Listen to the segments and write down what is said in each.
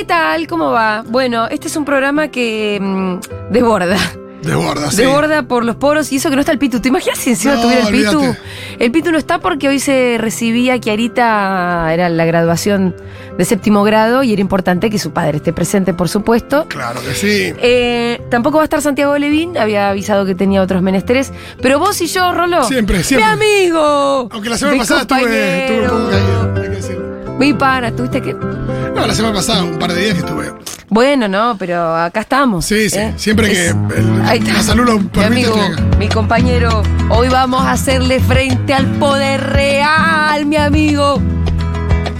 ¿qué tal? ¿Cómo va? Bueno, este es un programa que mm, desborda. Desborda, sí. Desborda por los poros y eso que no está el Pitu. ¿Te imaginas si encima No, tuviera el Pitu? El Pitu no está porque hoy se recibía Kiarita, era la graduación de séptimo grado y era importante que su padre esté presente, por supuesto. Claro que sí. Eh, tampoco va a estar Santiago Levín, había avisado que tenía otros menesteres. Pero vos y yo, Rolo. Siempre, siempre. Mi amigo. Aunque la semana pasada estuve, estuve hay que decirlo. Mi pana, tuviste que. No, la semana pasada, un par de días que estuve. Bueno, no, pero acá estamos. Sí, sí. ¿eh? Siempre que Es- el- Ahí está. la salud lo Mi amigo, mi compañero, hoy vamos a hacerle frente al poder real, mi amigo.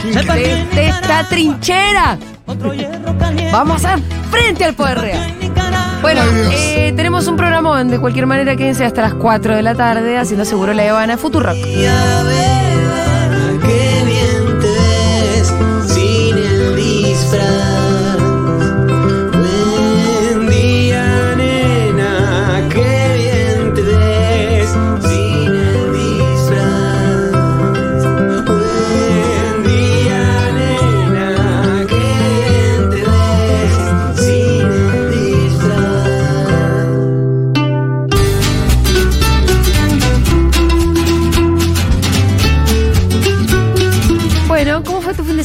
Desde esta trinchera. Vamos a hacer frente al poder real. Bueno, eh, tenemos un programa de cualquier manera quédense hasta las 4 de la tarde haciendo seguro la Ivana Futurock.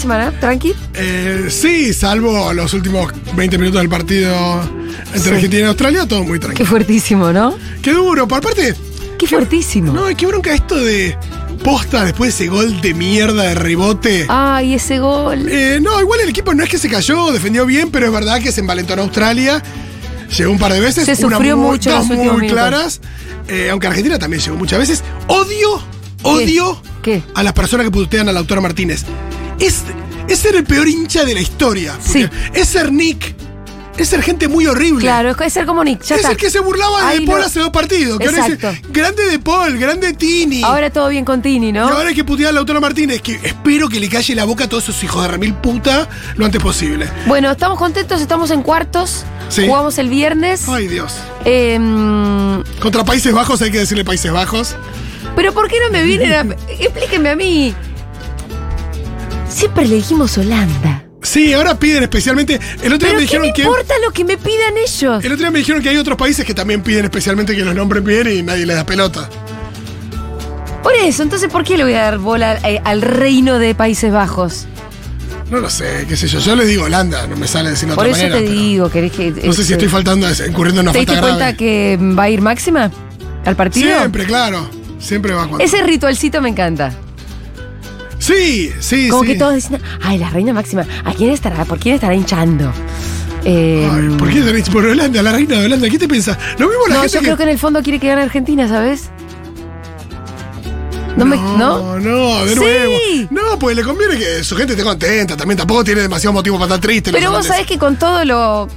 Semana? ¿Tranqui? Eh, sí, salvo los últimos 20 minutos del partido entre Sí. Argentina y Australia, todo muy Qué tranquilo. fuertísimo, ¿no? Qué duro. Por parte, Qué fuertísimo. no, qué bronca esto de posta después de ese gol de mierda de rebote. Ay, ese gol. Eh, no, igual el equipo no es que se cayó, defendió bien, pero es verdad que se envalentonó Australia. Llegó un par de veces, Se una sufrió muy- mucho en dos muy minutos. claras. Eh, aunque Argentina también llegó muchas veces. Odio, odio ¿Qué? a las personas que putean a Lautaro Martínez. Es, es ser el peor hincha de la historia. Sí. Es ser Nick. Es ser gente muy horrible. Claro, es ser como Nick. Ya es está. el que se burlaba de Ay, De Paul no. hace dos partidos. Que ahora dice, Exacto. grande De Paul, grande Tini. Ahora todo bien con Tini, Y ¿no? ahora hay que putear a Lautaro Martínez, que espero que le calle la boca a todos esos hijos de remil puta lo antes posible. Bueno, estamos contentos, estamos en cuartos. Sí. Jugamos el viernes. Ay, Dios. Em, Contra Países Bajos hay que decirle Países Bajos. pero ¿por qué no me vienen a. Explíquenme a mí. Siempre le dijimos Holanda. Sí, ahora piden especialmente. El otro día me ¿qué dijeron me que. importa lo que me pidan ellos? El otro día me dijeron que hay otros países que también piden especialmente que los nombren bien y nadie les da pelota. Por eso, entonces, ¿por qué le voy a dar bola eh, al reino de Países Bajos? No lo sé, qué sé yo. Yo le digo Holanda, no me sale decir de Por otra eso manera. te digo, querés que. No sé si este, estoy faltando, incurriendo en una ¿Te diste cuenta grave. que va a ir Máxima al partido? Siempre, claro. Siempre va cuando. Ese ritualcito me encanta. Sí, sí, Como sí. que todos dicen, ay, la reina máxima, ¿a quién estará? ¿Por quién estará hinchando? Eh, Ay, ¿Por qué tenés por Holanda, la reina de Holanda? ¿Qué te piensas? Lo mismo la no, gente yo creo que en el fondo quiere que gane Argentina, ¿sabes? No, me. ¿No? No, no, de Sí. nuevo. No, pues le conviene que su gente esté contenta. También tampoco tiene demasiado motivo para estar triste. Pero vos sabés que con todo lo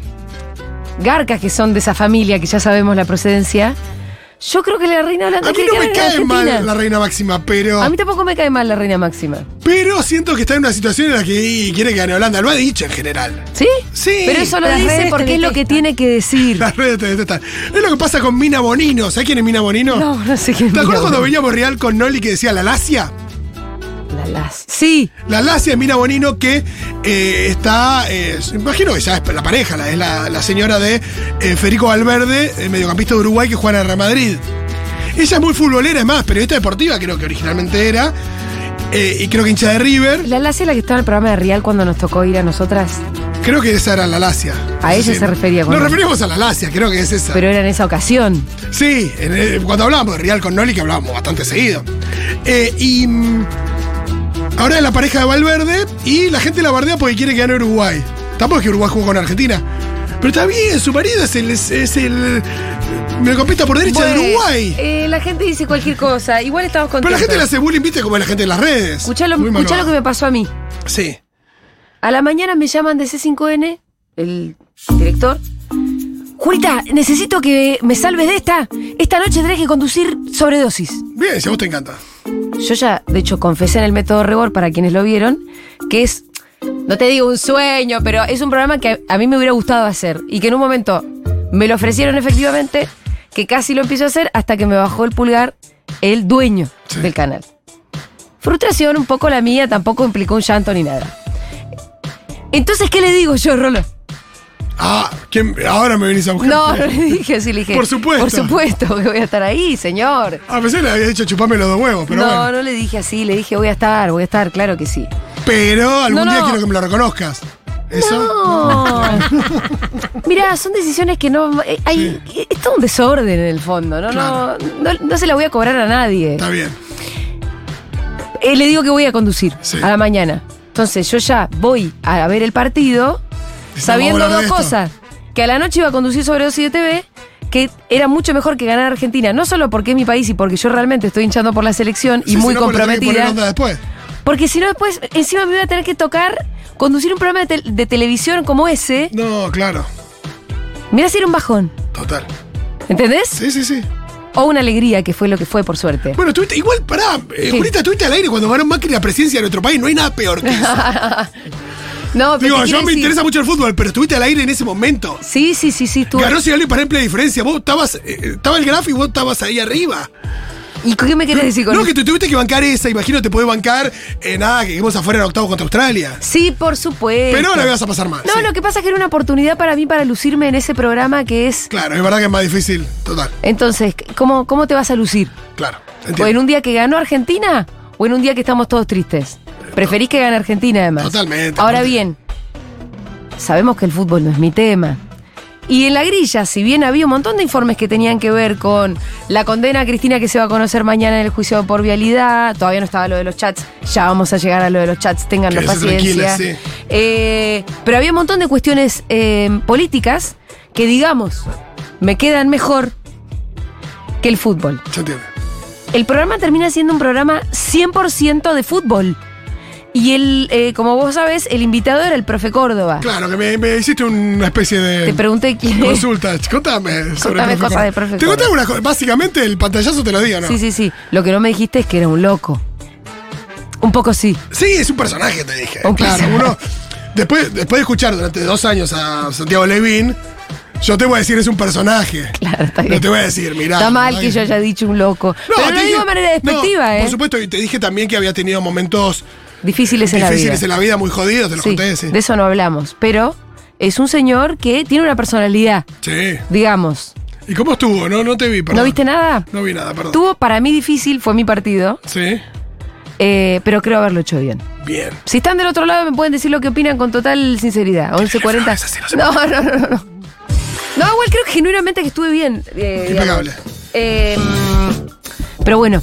garcas que son de esa familia, que ya sabemos la procedencia, yo creo que la reina holanda A mí no me cae mal la reina máxima, pero. A mí tampoco me cae mal la reina máxima. Pero siento que está en una situación en la que quiere que gane Holanda. Lo ha dicho en general. ¿Sí? Sí. Pero eso lo Las dice porque es lo que tiene que decir. Las redes te detestan. Es lo que pasa con Mina Bonino. ¿Sabes quién es Mina Bonino? No, no sé qué. ¿Te acuerdas cuando veníamos real con Noli que decía la Lacia? Sí. La Lacia es Mina Bonino que eh, está, eh, imagino que ya es la pareja, la, es la, la señora de eh, Federico Valverde, el mediocampista de Uruguay que juega en el Real Madrid. Ella es muy futbolera, es más, periodista deportiva, creo que originalmente era, eh, y creo que hincha de River. La Lacia la que estaba en el programa de Real cuando nos tocó ir a nosotras. Creo que esa era la Lacia. A ella se refería Nos referimos a la Lacia, creo que es esa. Pero era en esa ocasión. Sí, en el- cuando hablábamos de Real con Noli, que hablábamos bastante seguido. Eh, y ahora es la pareja de Valverde y la gente la bardea porque quiere que gane Uruguay. Tampoco es que Uruguay jugó con Argentina. Pero está bien, su marido es el, es, el mediocampista por derecha de Bueno, Uruguay. eh, la gente dice cualquier cosa. Igual estamos Pero contentos. la gente le hace bullying, viste, como la gente en las redes. Escuchá lo que me pasó a mí. Sí. A la mañana me llaman de C5N, el director. Julita, necesito que me salves de esta. Esta noche tenés que conducir sobredosis. Bien, si a vos te encanta. Yo ya, de hecho, confesé en el método Rebor para quienes lo vieron, que es, no te digo un sueño, pero es un programa que a, a mí me hubiera gustado hacer y que en un momento me lo ofrecieron efectivamente, que casi lo empiezo a hacer hasta que me bajó el pulgar el dueño Sí. del canal. Frustración un poco la mía, tampoco implicó un llanto ni nada. Entonces, ¿qué le digo yo, Rolo? Ah, ¿quién- ahora me venís a buscar. No, no le dije así, le dije. Por supuesto. Por supuesto que voy a estar ahí, señor. A veces le había dicho chupame los dos huevos, pero no, bueno. no le dije así, le dije voy a estar, voy a estar, claro que sí. Pero algún No, día no. quiero que me lo reconozcas. ¿Eso? No. Mira, son decisiones que no. eh, Hay, Es todo un desorden en el fondo, ¿no? Claro. No, no, no se la voy a cobrar a nadie. Está bien. Eh, le digo que voy a conducir Sí. a la mañana. Entonces yo ya voy a ver el partido sabiendo dos cosas. Que a la noche iba a conducir sobre 2 de TV, que era mucho mejor que ganar Argentina. No solo porque es mi país y porque yo realmente estoy hinchando por la selección y muy comprometida. después. Porque si no, después encima me voy a tener que tocar conducir un programa de, tel- de televisión como ese. No, claro. Mira si era un bajón. Total. ¿Entendés? Sí, sí, sí. O una alegría, que fue lo que fue, por suerte. Bueno, tuviste, igual, pará, eh. Julita, estuviste al aire cuando ganó Macri la presidencia de nuestro país. No hay nada peor que eso. No, pero Digo, yo me decir- interesa mucho el fútbol, pero estuviste al aire en ese momento. Sí, sí, sí, sí. Estuvo... Ganó Sigali para amplia diferencia. Vos estabas, eh, estaba el graf y vos estabas ahí arriba. ¿Y qué me querés decir con No, eso? que te tuviste que bancar esa. Imagino te podés bancar, eh, nada, que quedemos afuera en octavo contra Australia. Sí, por supuesto. Pero la ibas a pasar mal. No, sí. lo que pasa es que era una oportunidad para mí para lucirme en ese programa que es. Claro, es verdad que es más difícil. Total. Entonces, ¿cómo, cómo te vas a lucir? Claro. ¿O en un día que ganó Argentina o en un día que estamos todos tristes? Preferís que gane Argentina, además. Totalmente, Ahora bien, sabemos que el fútbol no es mi tema. Y en la grilla, si bien había un montón de informes que tenían que ver con la condena a Cristina que se va a conocer mañana en el juicio por vialidad, todavía no estaba lo de los chats, ya vamos a llegar a lo de los chats, Quédese paciencia. sí. Eh, pero había un montón de cuestiones eh, políticas que, digamos, me quedan mejor que el fútbol. Se entiende. El programa termina siendo un programa 100% de fútbol. Y el, eh, como vos sabés, el invitado era el profe Córdoba. Claro, que me, me hiciste una especie de. Te pregunté quién es. Consulta, contame sobre Contame el profe cosas Córdoba. del profe Te conté Córdoba. una cosa. Básicamente el pantallazo te lo digo, ¿no? Sí, sí, sí. Lo que no me dijiste es que era un loco. Un poco sí. Sí, es un personaje, te dije. Un claro, personaje. uno. Después, después de escuchar durante dos años a Santiago Levín, yo te voy a decir, es un personaje. Claro, está No bien. te voy a decir, mirá. Está mal ¿no? que yo haya dicho un loco. Pero te no lo digo de manera despectiva, no, ¿eh? Por supuesto, y te dije también que había tenido momentos Difíciles en la vida. difíciles en la vida, muy jodidos, te Sí, conté, sí. de eso no hablamos. Pero es un señor que tiene una personalidad, Sí. digamos. ¿Y cómo estuvo? No, no te vi, perdón. ¿No viste nada? No vi nada, perdón. Tuvo para mí difícil, fue mi partido, Sí. eh, pero creo haberlo hecho bien. Bien. Si están del otro lado, me pueden decir lo que opinan con total sinceridad. 1140. no, no No, no, no, no. Igual creo que genuinamente que estuve bien. eh. Impecable. Eh, pero bueno,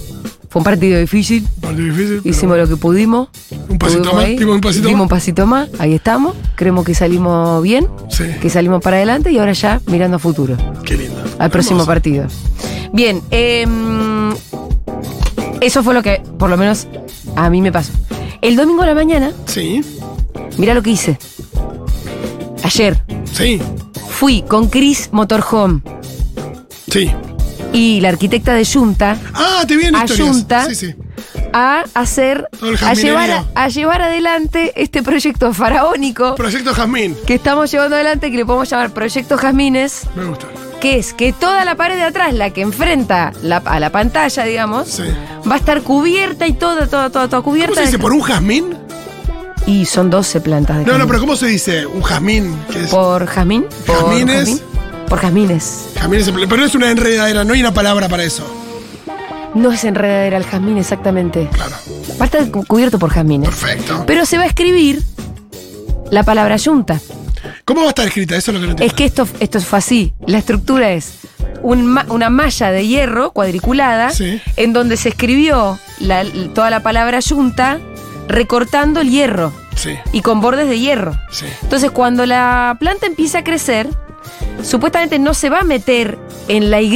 fue un partido difícil. Partido difícil. Hicimos lo que pudimos. Un pasito más, ahí, dimos un pasito dimos más. un pasito más. Ahí estamos. Creemos que salimos bien. Sí. Que salimos para adelante y ahora ya mirando a futuro. Qué lindo. Al próximo partido. Bien, em, eso fue lo que por lo menos a mí me pasó. El domingo a la mañana, Sí. mira lo que hice. Ayer Sí. fui con Chris Motorhome Sí. Y la arquitecta de Junta Ah, te A. Junta. Sí, sí. a hacer, a llevar, a, a llevar adelante este proyecto faraónico Proyecto Jazmín. que estamos llevando adelante, que le podemos llamar Proyecto Jazmines, Me gusta. que es que toda la pared de atrás, la que enfrenta la- a la pantalla, digamos, Sí. va a estar cubierta y toda, toda, toda, toda cubierta. ¿Cómo se dice? ¿Por un jazmín? Y son 12 plantas de No, no, pero ¿cómo se dice? Un jazmín. ¿Qué es? ¿Por jazmín? ¿Por Jazmines. jazmín? Por jazmines. Jazmín es en- Pero no es una enredadera, no hay una palabra para eso. No es enredadera el jazmín exactamente. Claro. Va a estar cu- cubierto por jazmines. Perfecto. Pero se va a escribir la palabra yunta. ¿Cómo va a estar escrita? Eso es lo que no entiendo. Es que esto, esto fue así. La estructura es un ma- una malla de hierro cuadriculada Sí. en donde se escribió la- toda la palabra yunta recortando el hierro Sí, y con bordes de hierro. sí. Entonces, cuando la planta empieza a crecer, supuestamente no se va a meter en la Y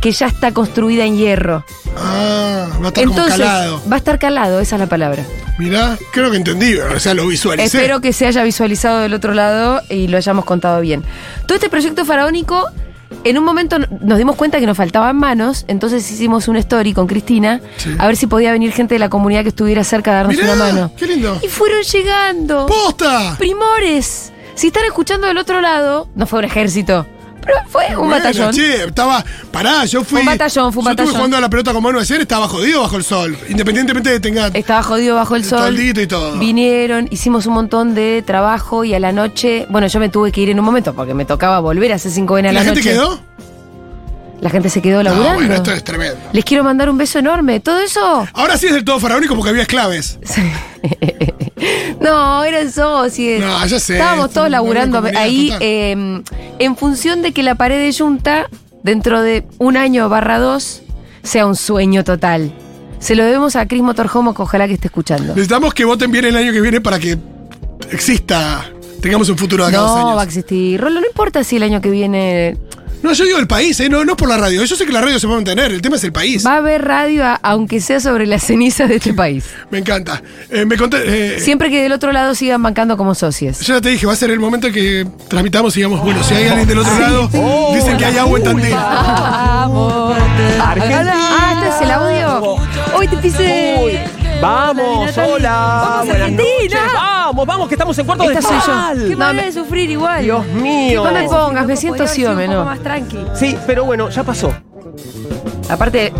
que ya está construida en hierro. Ah, va a estar como Entonces, calado. va a estar calado, esa es la palabra. Mirá, creo que entendí, o sea, lo visualicé. Espero que se haya visualizado del otro lado y lo hayamos contado bien. Todo este proyecto faraónico, en un momento nos dimos cuenta que nos faltaban manos, entonces hicimos un story con Cristina, Sí. a ver si podía venir gente de la comunidad que estuviera cerca a darnos Mirá, una mano. qué lindo. Y fueron llegando. ¡Posta! primores. Si están escuchando del otro lado, no fue un ejército. Pero fue un Bueno, batallón. Che, estaba. Pará, yo fui. Un batallón, fue un yo batallón. estuve jugando a la pelota con Manu ayer, estaba jodido bajo el sol. Independientemente de que tenga. Estaba jodido bajo el sol. toldito y todo. Vinieron, hicimos un montón de trabajo y a la noche. Bueno, yo me tuve que ir en un momento porque me tocaba volver a hacer 5 a la, ¿La gente noche. quedó? La gente se quedó No, laburando. bueno, esto es tremendo. Les quiero mandar un beso enorme. Todo eso. Ahora sí es del todo faraónico porque había esclaves. no, eran socios. No, ya sé. Estábamos todos laburando ahí eh, en función de que la pared de Junta, dentro de un año barra dos, sea un sueño total. Se lo debemos a Cris Motorhomo, que ojalá que esté escuchando. Necesitamos que voten bien el año que viene para que exista. Tengamos un futuro de acá dos No años. va a existir. Rolo, no importa si el año que viene No, yo digo el país, ¿eh? no, no es por la radio. Yo sé que la radio se va a mantener, el tema es el país. va a haber radio, a- aunque sea sobre las cenizas de este país. Me encanta. Eh, me conté, eh, Siempre que del otro lado sigan bancando como socios. Yo ya te dije, va a ser el momento en que tramitamos y digamos, bueno, si hay alguien del otro lado, dicen que hay agua en Tandil. ¡Vamos! Argentina. Ah, este es el audio. Hoy te pisé. Vamos, hola. Vamos, buenas Argentina. Vamos, vamos, que estamos en cuartos de soy yo. final. Qué manera de sufrir igual. Dios mío. No me pongas, me siento poco ¿no? más tranqui. Sí, pero bueno, ya pasó. Aparte,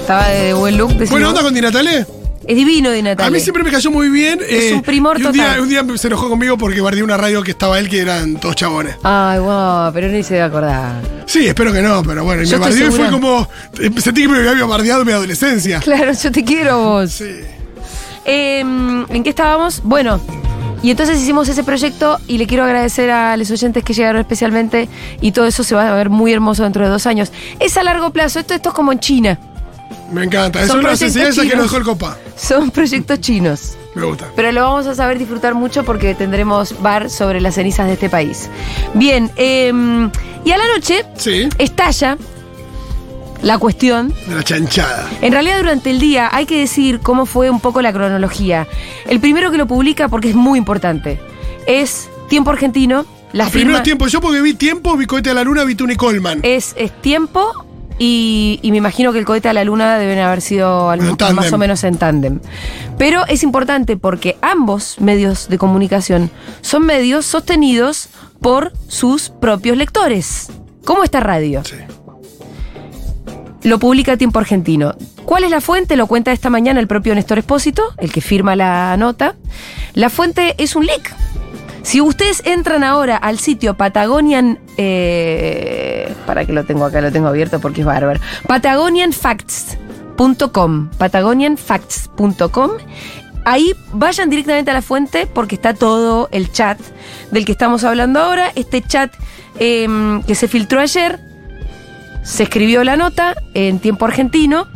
estaba de buen look. decimos. Buena onda con Di Natale. Es divino de Natalia. A mí siempre me cayó muy bien. Es eh, un primor y un día, total. un día se enojó conmigo porque guardé una radio que estaba él que eran todos chabones. Ay, wow, pero ni se va a acordar. Sí, espero que no, pero bueno, y Yo me estoy bardeó y fue segura. como. eh, Sentí que me había bardeado en mi adolescencia. Claro, yo te quiero vos. Sí. Eh, ¿En qué estábamos? Bueno, y entonces hicimos ese proyecto y le quiero agradecer a los oyentes que llegaron especialmente y todo eso se va a ver muy hermoso dentro de dos años. Es a largo plazo, esto, esto es como en China. Me encanta. Es Son una enseñanzas que nos dejó el copa. Son proyectos chinos. Me gusta. Pero lo vamos a saber disfrutar mucho porque tendremos bar sobre las cenizas de este país. Bien, eh, y a la noche Sí, estalla la cuestión de la chanchada. En realidad durante el día hay que decir cómo fue un poco la cronología. El primero que lo publica, porque es muy importante, es Tiempo Argentino. La Los firma primeros tiempos, yo porque vi tiempo, vi cohete a la luna, vi Tuni Coleman. es, es Tiempo y, y me imagino que el cohete a la luna deben haber sido más o menos en tándem. Pero es importante porque ambos medios de comunicación son medios sostenidos por sus propios lectores, como esta radio. Sí. Lo publica Tiempo Argentino. ¿Cuál es la fuente? Lo cuenta esta mañana el propio Néstor Espósito, el que firma la nota. La fuente es un leak. Si ustedes entran ahora al sitio Patagonian. eh, para que lo tengo acá, lo tengo abierto porque es bárbaro. Patagonianfacts.com. Patagonianfacts.com. Ahí vayan directamente a la fuente porque está todo el chat del que estamos hablando ahora. Este chat em, que se filtró ayer se escribió la nota en tiempo argentino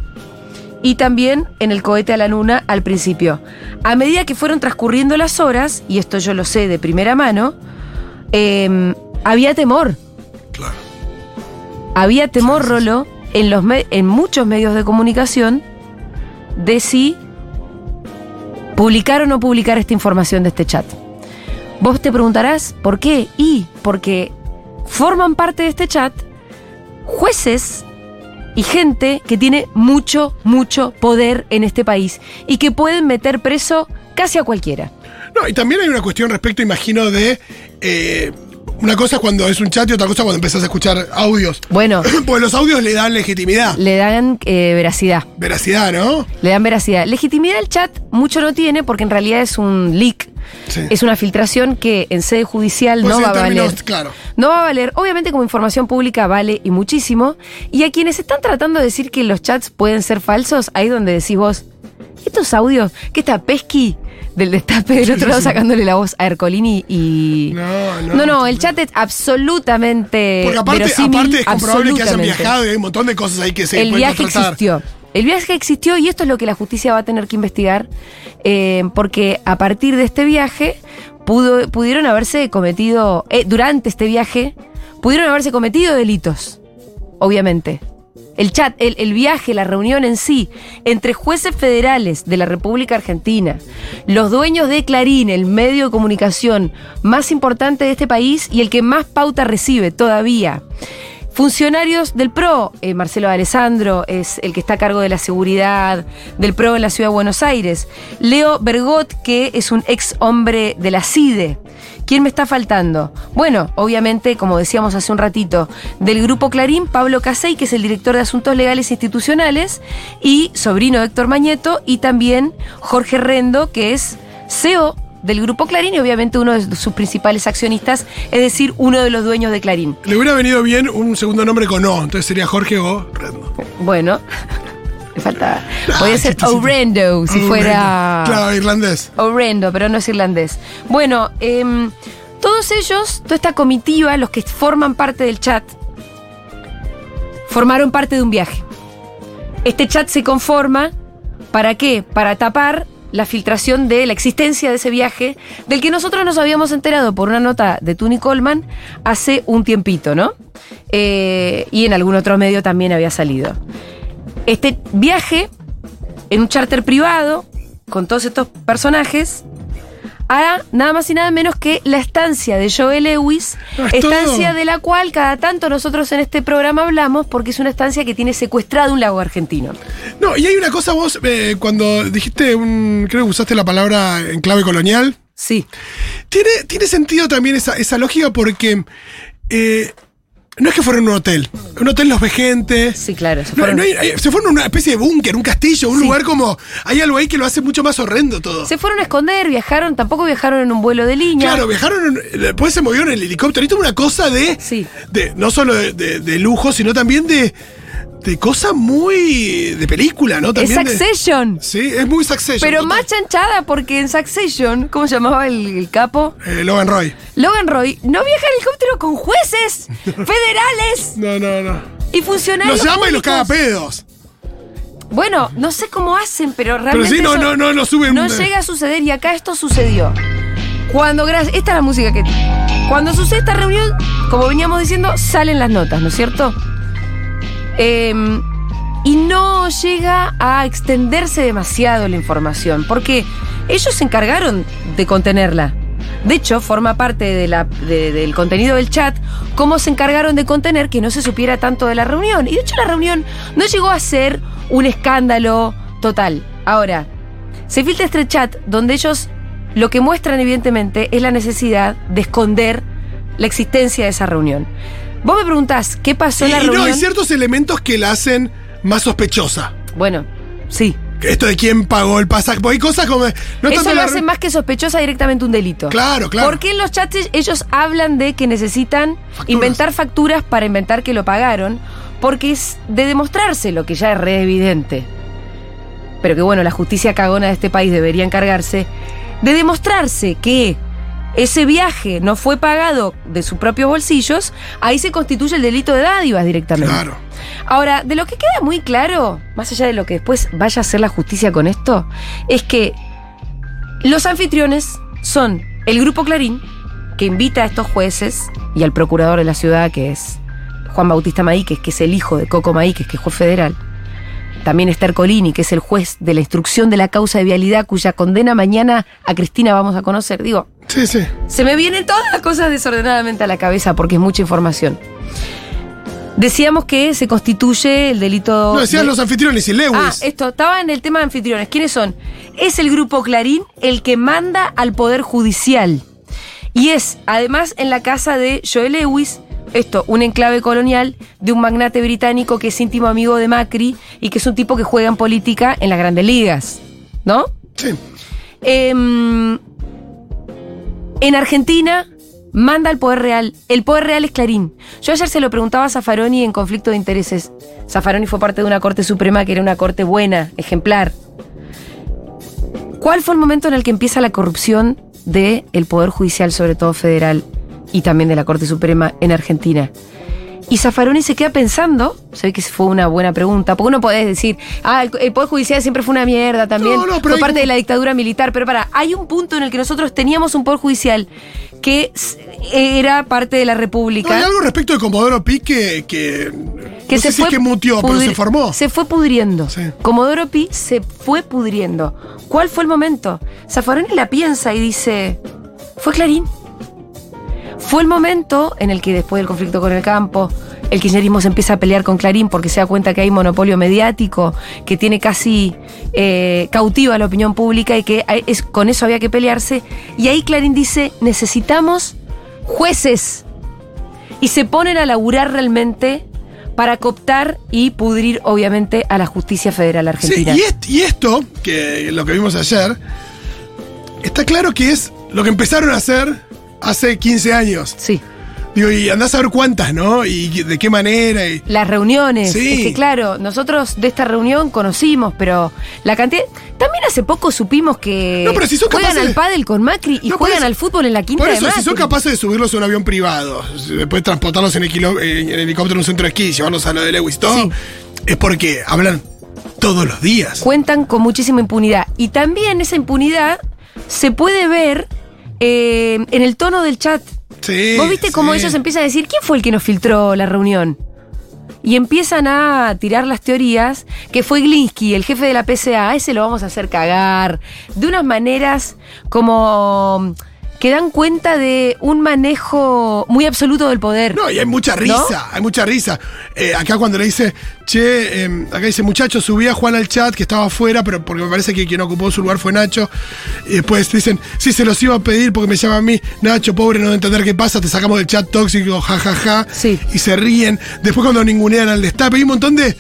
y también en el cohete a la luna al principio. A medida que fueron transcurriendo las horas, y esto yo lo sé de primera mano, eh, había temor. Claro. Había temor, Rolo, en, los en muchos medios de comunicación de si publicar o no publicar esta información de este chat. Vos te preguntarás, ¿por qué? Y porque forman parte de este chat jueces y gente que tiene mucho, mucho poder en este país y que pueden meter preso casi a cualquiera. No, y también hay una cuestión respecto, imagino, de. eh, una cosa es cuando es un chat y otra cosa cuando empezás a escuchar audios. Bueno, Pues los audios le dan legitimidad, le dan eh, veracidad. veracidad, ¿no? Le dan veracidad. Legitimidad el chat mucho no tiene porque en realidad es un leak. Sí. Es una filtración que en sede judicial Pues no va a términos, valer. claro. No va a valer. Obviamente como información pública vale y muchísimo. Y a quienes están tratando de decir que los chats pueden ser falsos, ahí donde decís vos, estos audios, que está Pesky del destape del otro lado sacándole la voz a Ercolini y... No, no. No, no, el chat es absolutamente Porque aparte, aparte es comprobable que hayan viajado y hay un montón de cosas ahí que se el pueden viaje contratar. existió. El viaje existió y esto es lo que la justicia va a tener que investigar, eh, porque a partir de este viaje pudieron haberse cometido, eh, durante este viaje, pudieron haberse cometido delitos, obviamente. El chat, el viaje, la reunión en sí, entre jueces federales de la República Argentina, los dueños de Clarín, el medio de comunicación más importante de este país y el que más pauta recibe todavía. Funcionarios del PRO, eh, Marcelo Alessandro es el que está a cargo de la seguridad del PRO en la ciudad de Buenos Aires. Leo Bergot, que es un ex hombre de la CIDE, ¿Quién me está faltando? Bueno, obviamente, como decíamos hace un ratito, del grupo Clarín, Pablo Casey, que es el director de Asuntos Legales e Institucionales, y sobrino de Héctor Mañeto, y también Jorge Rendo, que es CEO del grupo Clarín y obviamente uno de sus principales accionistas, es decir, uno de los dueños de Clarín. Le hubiera venido bien un segundo nombre con O, entonces sería Jorge O. Rendo. Bueno, le falta. Ah, Podría ser. Orendo si Orendo. fuera. Claro, irlandés. Horrendo, pero no es irlandés. Bueno, em, todos ellos, toda esta comitiva, los que forman parte del chat, formaron parte de un viaje. Este chat se conforma, ¿para qué? Para tapar la filtración de la existencia de ese viaje, del que nosotros nos habíamos enterado por una nota de Tony Coleman hace un tiempito, ¿no? Eh, y en algún otro medio también había salido. Este viaje, en un charter privado, con todos estos personajes, a nada más y nada menos que la estancia de Joe Lewis, Ah, es estancia todo. de la cual cada tanto nosotros en este programa hablamos porque es una estancia que tiene secuestrado un lago argentino. No, y hay una cosa vos, eh, cuando dijiste un. Creo que usaste la palabra en clave colonial. Sí. Tiene, tiene sentido también esa, esa lógica porque. eh, no es que fueron a un hotel. Un hotel los ve gente. Sí, claro. se fueron- no hay- hay- se fueron a una especie de búnker, un castillo, un Sí. lugar como. Hay algo ahí que lo hace mucho más horrendo todo. Se fueron a esconder, viajaron, tampoco viajaron en un vuelo de línea. Claro, viajaron, en- después se movieron en el helicóptero. Y tuvo una cosa de, Sí. de no solo de, de- de lujo, sino también de, de cosa muy de película, ¿no? es También de- Succession. sí, es muy Succession. Pero total. más chanchada porque en Succession, ¿cómo se llamaba el, el capo? Eh, Logan Roy. Logan Roy no viaja en helicóptero con jueces federales No, no, no. y funcionarios. Los llama y los caga pedos. Bueno, no sé cómo hacen, pero Pero realmente. sí, no, no, no, no suben. no llega a suceder y acá esto sucedió. Cuando gracias. Esta es la música que. Cuando sucede esta reunión, como veníamos diciendo, salen las notas, ¿no es cierto? Em, y no llega a extenderse demasiado la información, porque ellos se encargaron de contenerla. De hecho, forma parte del contenido del chat cómo se encargaron de contener que no se supiera tanto de la reunión. Y de hecho la reunión no llegó a ser un escándalo total. Ahora, se filtra este chat donde ellos lo que muestran evidentemente es la necesidad de esconder la existencia de esa reunión. Vos me preguntás, ¿qué pasó en la y no, hay ciertos elementos que la hacen más sospechosa. Bueno, sí. Esto de quién pagó el pasaje. Hay cosas como. No es Eso lo hace más que sospechosa directamente un delito. Claro, claro. Porque en los chats ellos hablan de que necesitan Facturas. inventar facturas para inventar que lo pagaron, porque es de demostrarse lo que ya es re evidente. Pero que bueno, la justicia cagona de este país debería encargarse de demostrarse que ese viaje no fue pagado de sus propios bolsillos, ahí se constituye el delito de dádivas directamente. Claro. Ahora, de lo que queda muy claro, más allá de lo que después vaya a hacer la justicia con esto, es que los anfitriones son el grupo Clarín, que invita a estos jueces y al procurador de la ciudad, que es Juan Bautista Maíquez, que es el hijo de Coco Maíquez, que es juez federal. También Esther Colini, que es el juez de la instrucción de la causa de vialidad, cuya condena mañana a Cristina vamos a conocer. Digo, Sí, sí. se me vienen todas las cosas desordenadamente a la cabeza porque es mucha información. Decíamos que se constituye el delito. No, decían de- los anfitriones y Lewis. Ah, esto, estaba en el tema de anfitriones. ¿Quiénes son? Es el grupo Clarín el que manda al Poder Judicial. Y es, además, en la casa de Joel Lewis, esto, un enclave colonial de un magnate británico que es íntimo amigo de Macri y que es un tipo que juega en política en las grandes ligas. ¿No? Sí. Em, en Argentina manda al Poder Real. El Poder Real es Clarín. Yo ayer se lo preguntaba a Zaffaroni en conflicto de intereses. Zaffaroni fue parte de una Corte Suprema que era una corte buena, ejemplar. ¿Cuál fue el momento en el que empieza la corrupción del Poder Judicial, sobre todo federal, y también de la Corte Suprema en Argentina? Y Zaffaroni se queda pensando, se ve que fue una buena pregunta, porque uno podés decir, ah, el, el Poder Judicial siempre fue una mierda también, No, no, pero fue parte de la dictadura militar, pero para, hay un punto en el que nosotros teníamos un Poder Judicial que era parte de la No, República. hay algo respecto de Comodoro Pi que. que que no sé si es que mutió, pero se formó. Se fue pudriendo. Sí. Comodoro Pi se fue pudriendo. ¿Cuál fue el momento? Zaffaroni la piensa y dice, fue Clarín. Fue el momento en el que después del conflicto con el campo, el kirchnerismo se empieza a pelear con Clarín porque se da cuenta que hay monopolio mediático, que tiene casi eh, cautiva la opinión pública y que hay- es, con eso había que pelearse. Y ahí Clarín dice, necesitamos jueces. Y se ponen a laburar realmente para cooptar y pudrir, obviamente, a la justicia federal Sí, argentina. y, est- y esto, que lo que vimos ayer, está claro que es lo que empezaron a hacer hace 15 años. Sí. Digo, y andás a ver cuántas, ¿no? Y de qué manera. Y, Las reuniones. Sí. Es que claro, nosotros de esta reunión conocimos, pero la cantidad. También hace poco supimos que No, pero si son juegan al de- pádel con Macri y No, juegan eso- al fútbol en la quinta Por de eso, si Macri. son capaces de subirlos a un avión privado, después transportarlos en, helicóptero en un centro de esquí y llevarlos a lo de Lewis, todo, Sí. es porque hablan todos los días. Cuentan con muchísima impunidad. Y también esa impunidad se puede ver eh, en el tono del chat. Sí, ¿Vos viste cómo sí. ellos empiezan a decir quién fue el que nos filtró la reunión? Y empiezan a tirar las teorías que fue Glinsky, el jefe de la PCA, a ese lo vamos a hacer cagar. De unas maneras como que dan cuenta de un manejo muy absoluto del poder. No, y hay mucha risa, hay mucha risa. Eh, acá cuando le dice, che, eh, acá dice, muchachos, subí a Juan al chat que estaba afuera, pero porque me parece que quien ocupó su lugar fue Nacho. Y después dicen, sí, se los iba a pedir porque me llama a mí, Nacho, pobre, no de entender qué pasa, te sacamos del chat tóxico, jajaja. Sí. Y se ríen. Después cuando ningunean al destape, hay un montón de,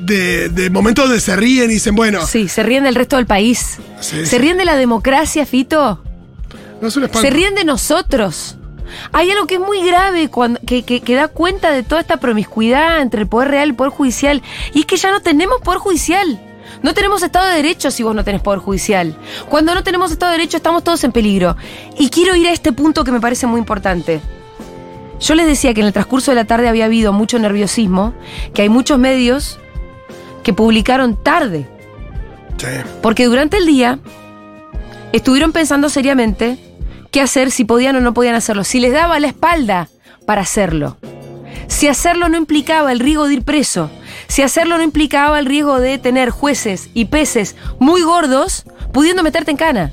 de, de momentos donde se ríen y dicen, bueno, Sí, se ríen del resto del país. Sí, se sí. ríen de la democracia, Fito. No es un espanto. Se ríen de nosotros. Hay algo que es muy grave cuando, que, que- que da cuenta de toda esta promiscuidad entre el poder real y el poder judicial. Y es que ya no tenemos poder judicial. No tenemos Estado de Derecho si vos no tenés poder judicial. Cuando no tenemos Estado de Derecho estamos todos en peligro. Y quiero ir a este punto que me parece muy importante. Yo les decía que en el transcurso de la tarde había habido mucho nerviosismo, que hay muchos medios que publicaron tarde. Sí. Porque durante el día estuvieron pensando seriamente qué hacer, si podían o no podían hacerlo, si les daba la espalda para hacerlo. Si hacerlo no implicaba el riesgo de ir preso, si hacerlo no implicaba el riesgo de tener jueces y peces muy gordos pudiendo meterte en cana.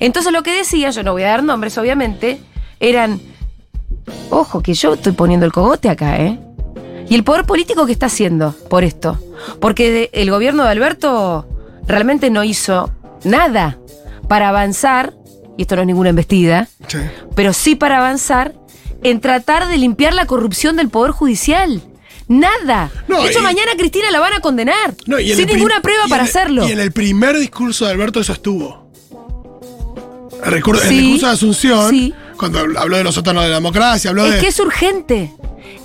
Entonces lo que decía, yo no voy a dar nombres obviamente, eran, ojo que yo estoy poniendo el cogote acá, ¿eh? Y el poder político que está haciendo por esto. Porque el gobierno de Alberto realmente no hizo nada para avanzar, y esto no es ninguna embestida, Sí. pero sí para avanzar en tratar de limpiar la corrupción del Poder Judicial. Nada. No, de hecho, y- mañana a Cristina la van a condenar. No, sin ninguna prueba para el- hacerlo. Y en el primer discurso de Alberto eso estuvo. El, el discurso de Asunción, sí. cuando habl- habló de los sótanos de la democracia, habló Es de... que es urgente.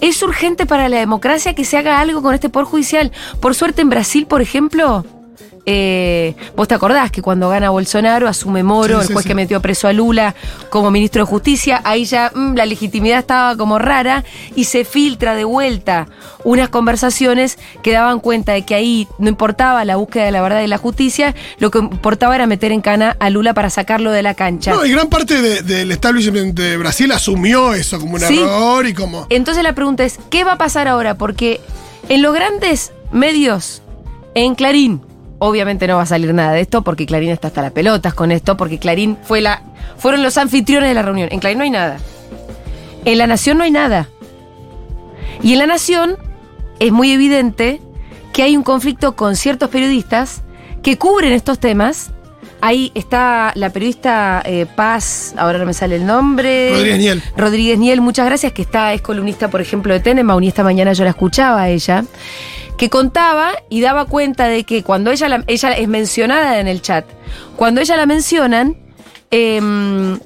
Es urgente para la democracia que se haga algo con este poder judicial. Por suerte en Brasil, por ejemplo, eh, vos te acordás que cuando gana Bolsonaro asume Moro, Sí, el juez sí. que metió preso a Lula como ministro de Justicia, ahí ya mm, la legitimidad estaba como rara y se filtra de vuelta unas conversaciones que daban cuenta de que ahí no importaba la búsqueda de la verdad y la justicia, lo que importaba era meter en cana a Lula para sacarlo de la cancha. No, y gran parte de- del establishment de Brasil asumió eso como un error y como... Entonces la pregunta es, ¿qué va a pasar ahora? Porque en los grandes medios, en Clarín, obviamente no va a salir nada de esto, porque Clarín está hasta las pelotas con esto, porque Clarín fue la, fueron los anfitriones de la reunión. En Clarín no hay nada. En La Nación no hay nada. Y en La Nación es muy evidente que hay un conflicto con ciertos periodistas que cubren estos temas. Ahí está la periodista eh, Paz, ahora no me sale el nombre. Rodríguez Niel. Rodríguez Niel, muchas gracias, que está, es columnista, por ejemplo, de Tenema, y esta mañana yo la escuchaba a ella, que contaba y daba cuenta de que cuando ella, la- ella es mencionada en el chat, cuando ella la mencionan, em,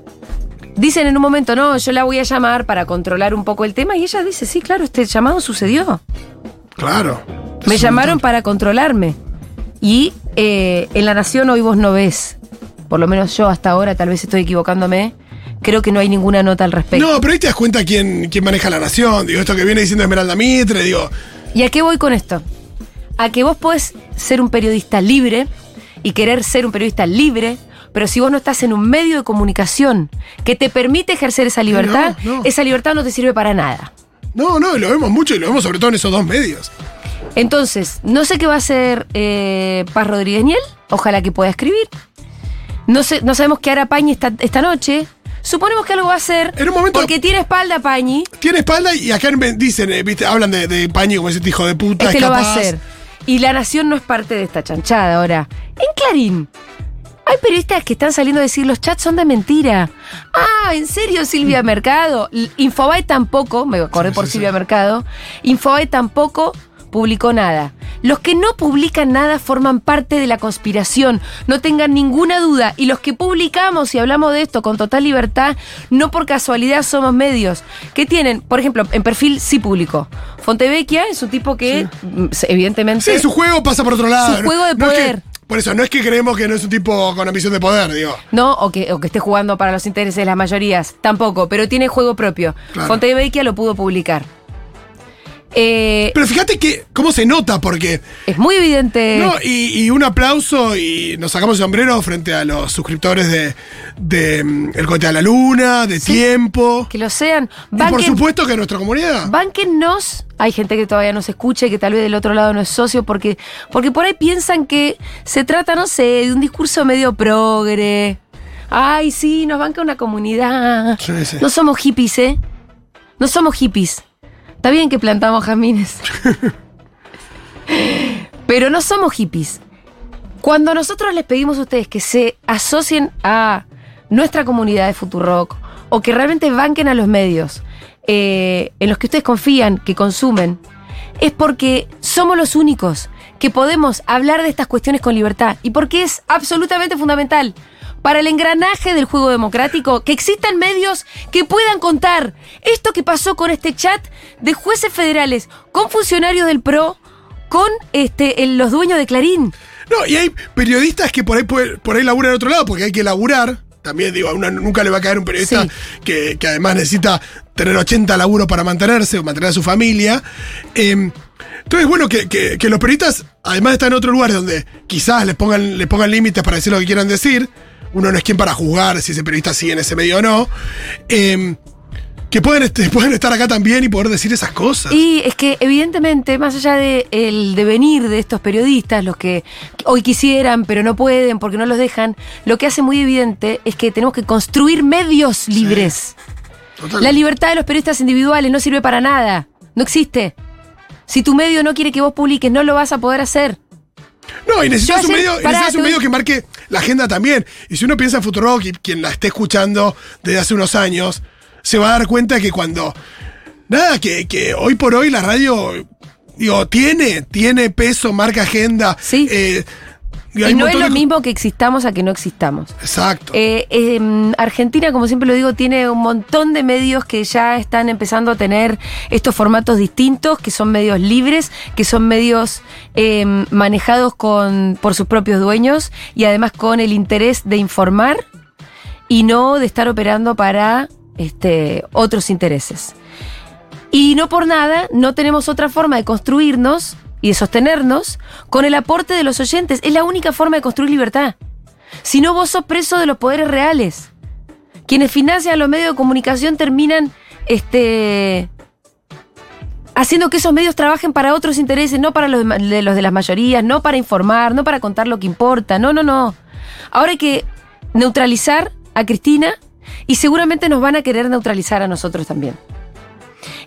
dicen en un momento, no, yo la voy a llamar para controlar un poco el tema, y ella dice, sí, claro, este llamado sucedió. Claro. Me llamaron para controlarme. Y eh, en La Nación hoy vos no ves, por lo menos yo hasta ahora, tal vez estoy equivocándome, creo que no hay ninguna nota al respecto. No, pero ahí te das cuenta quién, quién maneja la nación. Digo, esto que viene diciendo Esmeralda Mitre, digo... ¿Y a qué voy con esto? A que vos podés ser un periodista libre y querer ser un periodista libre, pero si vos no estás en un medio de comunicación que te permite ejercer esa libertad, no. esa libertad no te sirve para nada. No, no, lo vemos mucho y lo vemos sobre todo en esos dos medios. Entonces, no sé qué va a hacer eh, Paz Rodríguez Niel, ojalá que pueda escribir. No, sé, no sabemos qué hará Pañi esta, esta noche. Suponemos que algo va a hacer. En un momento- Porque tiene espalda, Pañi. Tiene espalda y acá en- dicen, eh, ¿viste? hablan de, de Pañi como ese hijo de puta. Este es lo va a hacer. Y la nación no es parte de esta chanchada ahora. En Clarín. Hay periodistas que están saliendo a decir los chats son de mentira. Ah, ¿en serio, Silvia Mercado? L- Infobae tampoco, me acordé Sí, por sí, Silvia sí. Mercado. Infobae tampoco publicó nada. Los que no publican nada forman parte de la conspiración. No tengan ninguna duda. Y los que publicamos y hablamos de esto con total libertad, no por casualidad somos medios. que tienen? Por ejemplo, en perfil sí publicó. Fontevecchia es un tipo que, evidentemente. Sí, su juego pasa por otro lado. Su juego de No es que- poder. por eso, no es que creemos que no es un tipo con ambición de poder, digo. No, o que, o que esté jugando para los intereses de las mayorías. Tampoco, pero tiene juego propio. Claro. Fontevecchia lo pudo publicar. Eh, Pero fíjate que cómo se nota, porque. es muy evidente. No, y, y un aplauso y nos sacamos el sombrero frente a los suscriptores de, de mm, El Cohete a la Luna, de Tiempo. Que lo sean. Y por supuesto que nuestra comunidad. Bánquennos. Hay gente que todavía no se escucha y que tal vez del otro lado no es socio porque, porque por ahí piensan que se trata, no sé, de un discurso medio progre. Ay, sí, nos banca una comunidad. Sí, sí. No somos hippies, ¿eh? No somos hippies. Está bien que plantamos jazmines. Pero no somos hippies. Cuando nosotros les pedimos a ustedes que se asocien a nuestra comunidad de Futurock o que realmente banquen a los medios eh, en los que ustedes confían, que consumen, es porque somos los únicos que podemos hablar de estas cuestiones con libertad y porque es absolutamente fundamental para el engranaje del juego democrático que existan medios que puedan contar esto que pasó con este chat de jueces federales, con funcionarios del PRO, con este, el- los dueños de Clarín. No, y hay periodistas que por ahí, por ahí laburan en otro lado, porque hay que laburar. También digo, a uno nunca le va a caer un periodista Sí. que, que además necesita tener 80 laburos para mantenerse o mantener a su familia. Eh, entonces, bueno, que, que- que los periodistas, además están en otros lugares donde quizás les pongan, les pongan límites para decir lo que quieran decir. Uno no es quien para juzgar si ese periodista sigue en ese medio o no. Eh, que pueden, pueden estar acá también y poder decir esas cosas. Y es que evidentemente, más allá del devenir de estos periodistas, los que hoy quisieran pero no pueden porque no los dejan, lo que hace muy evidente es que tenemos que construir medios libres. La libertad de los periodistas individuales no sirve para nada. No existe. Si tu medio no quiere que vos publiques, no lo vas a poder hacer. No, y necesitas un medio, necesitas un medio que marque la agenda también. Y si uno piensa en Futurock y quien la esté escuchando desde hace unos años, se va a dar cuenta que cuando. Nada, que, que hoy por hoy la radio. Digo, tiene, tiene peso, marca agenda. Sí. eh, y no es lo de- mismo que existamos a que no existamos. Exacto. Eh, eh, Argentina, como siempre lo digo, tiene un montón de medios que ya están empezando a tener estos formatos distintos, que son medios libres, que son medios eh, manejados con, por sus propios dueños y además con el interés de informar y no de estar operando para este, otros intereses. Y no por nada, no tenemos otra forma de construirnos y de sostenernos con el aporte de los oyentes. Es la única forma de construir libertad. Si no, vos sos preso de los poderes reales. Quienes financian los medios de comunicación terminan este, haciendo que esos medios trabajen para otros intereses, no para los de, los de las mayorías, no para informar, no para contar lo que importa. No, no, no. Ahora hay que neutralizar a Cristina y seguramente nos van a querer neutralizar a nosotros también.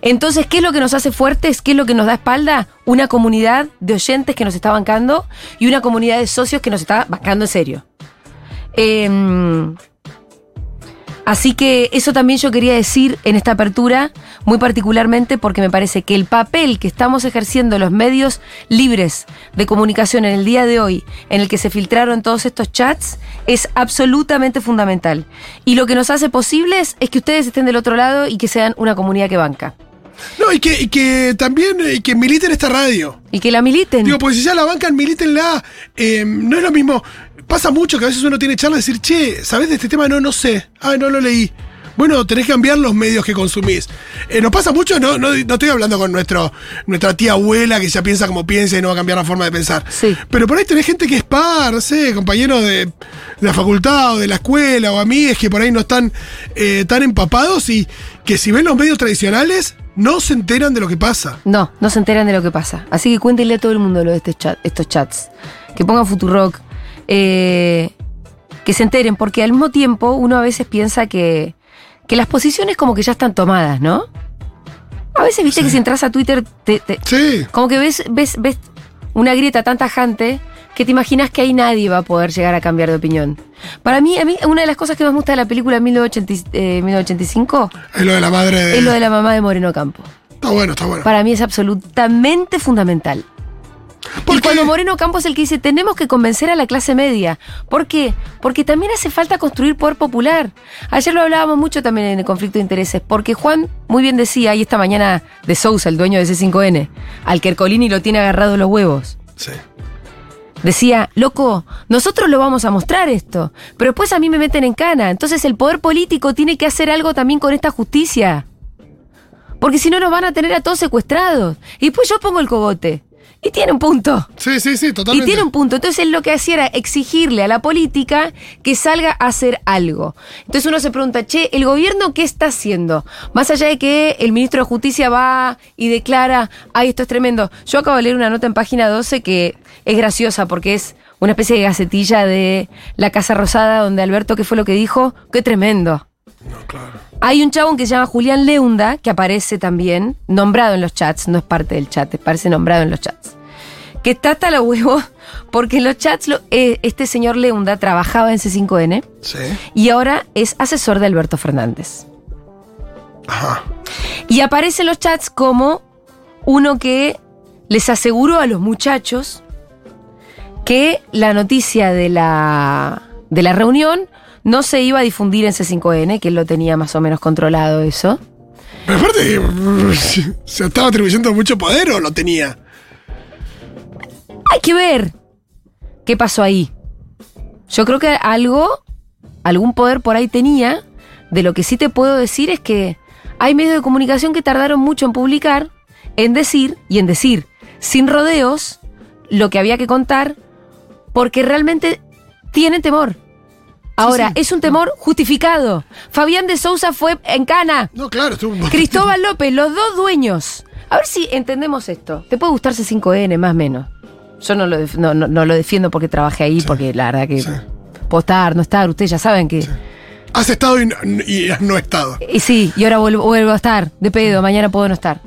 Entonces, ¿qué es lo que nos hace fuertes? ¿Qué es lo que nos da espalda? Una comunidad de oyentes que nos está bancando y una comunidad de socios que nos está bancando en serio. Em, así que eso también yo quería decir en esta apertura, muy particularmente porque me parece que el papel que estamos ejerciendo los medios libres de comunicación en el día de hoy, en el que se filtraron todos estos chats, es absolutamente fundamental. Y lo que nos hace posibles es que ustedes estén del otro lado y que sean una comunidad que banca. No, y que, y que también eh, que militen esta radio. Y que la militen. Digo, porque si ya la bancan, milítenla. Eh, no es lo mismo. Pasa mucho que a veces uno tiene charla de decir, che, ¿sabés de este tema? No, no sé. Ah, no lo leí. Bueno, tenés que cambiar los medios que consumís. Eh, nos pasa mucho, no, no, no estoy hablando con nuestro, nuestra tía abuela que ya piensa como piensa y no va a cambiar la forma de pensar. Sí. Pero por ahí tenés gente que es par, no sé, compañeros de, de la facultad o de la escuela o amigues que por ahí no están eh, tan empapados y que si ven los medios tradicionales no se enteran de lo que pasa. No, no se enteran de lo que pasa. Así que cuéntenle a todo el mundo lo de este chat, estos chats. Que pongan Futurock. eh, que se enteren, porque al mismo tiempo uno a veces piensa que, que las posiciones como que ya están tomadas, ¿no? A veces viste que si entras a Twitter, te, te- Sí. como que ves, ves, ves una grieta tan tajante que te imaginas que ahí nadie va a poder llegar a cambiar de opinión. Para mí, a mí, una de las cosas que más me gusta de la película 1980 eh, 1985 Es lo de la madre de. es lo de la mamá de Moreno Campo. Está bueno, está bueno. Para mí es absolutamente fundamental. Y Porque- cuando Moreno Campos es el que dice, tenemos que convencer a la clase media. ¿Por qué? Porque también hace falta construir poder popular. Ayer lo hablábamos mucho también en el conflicto de intereses, porque Juan muy bien decía, y esta mañana de Sousa, el dueño de C5N, al que Ercolini lo tiene agarrado los huevos. Sí. Decía, loco, nosotros lo vamos a mostrar esto, pero después a mí me meten en cana. Entonces el poder político tiene que hacer algo también con esta justicia. Porque si no nos van a tener a todos secuestrados. Y después yo pongo el cogote. Y tiene un punto. Sí, sí, sí, Y totalmente. tiene un punto. Entonces él lo que hacía era exigirle a la política que salga a hacer algo. Entonces uno se pregunta, che, ¿el gobierno qué está haciendo? Más allá de que el ministro de Justicia va y declara, ay, esto es tremendo. Yo acabo de leer una nota en página 12 que es graciosa porque es una especie de gacetilla de la Casa Rosada donde Alberto, ¿qué fue lo que dijo? Qué tremendo. No, claro. Hay un chabón que se llama Julián Leunda, que aparece también, nombrado en los chats, no es parte del chat, parece nombrado en los chats. Que está hasta los huevos, porque en los chats lo- eh, este señor Leunda trabajaba en C5N Sí. y ahora es asesor de Alberto Fernández. Ajá. Y aparece en los chats como uno que les aseguró a los muchachos que la noticia de la, de la reunión no se iba a difundir en C5N, que él lo tenía más o menos controlado eso. Pero aparte, ¿se estaba atribuyendo mucho poder o lo tenía? Hay que ver qué pasó ahí. Yo creo que algo, algún poder por ahí tenía. De lo que sí te puedo decir es que hay medios de comunicación que tardaron mucho en publicar, en decir y en decir, sin rodeos, lo que había que contar, porque realmente tienen temor. Ahora, sí. es un temor justificado. Fabián de Sousa fue en cana. No, claro, estuvo. Cristóbal López, los dos dueños. A ver si entendemos esto. Te puede gustarse 5N, más o menos. Yo no lo, no, no- no lo defiendo porque trabajé ahí, porque la verdad que puedo estar, no estar. Ustedes ya saben que. Has estado y no, y no estado. Y sí, y ahora vuelvo, vuelvo a estar, de pedo, mañana puedo no estar.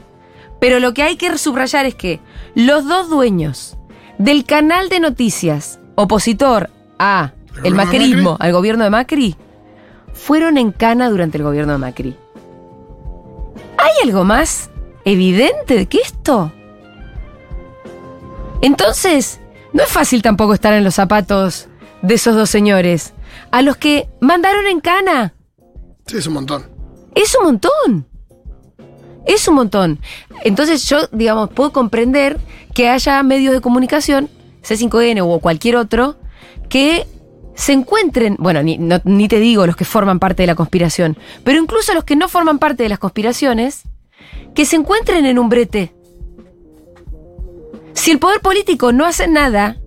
Pero lo que hay que subrayar es que los dos dueños del canal de noticias opositor a ¿El macrismo, Macri? al gobierno de Macri, fueron en cana durante el gobierno de Macri. ¿Hay algo más evidente que esto? Entonces, no es fácil tampoco estar en los zapatos de esos dos señores, a los que mandaron en cana. Sí, es un montón. Es un montón. Es un montón. Entonces yo, digamos, puedo comprender que haya medios de comunicación, C5N o cualquier otro, que se encuentren, bueno, ni, no- ni te digo los que forman parte de la conspiración, pero incluso los que no forman parte de las conspiraciones, que se encuentren en un brete. Si el poder político no hace nada,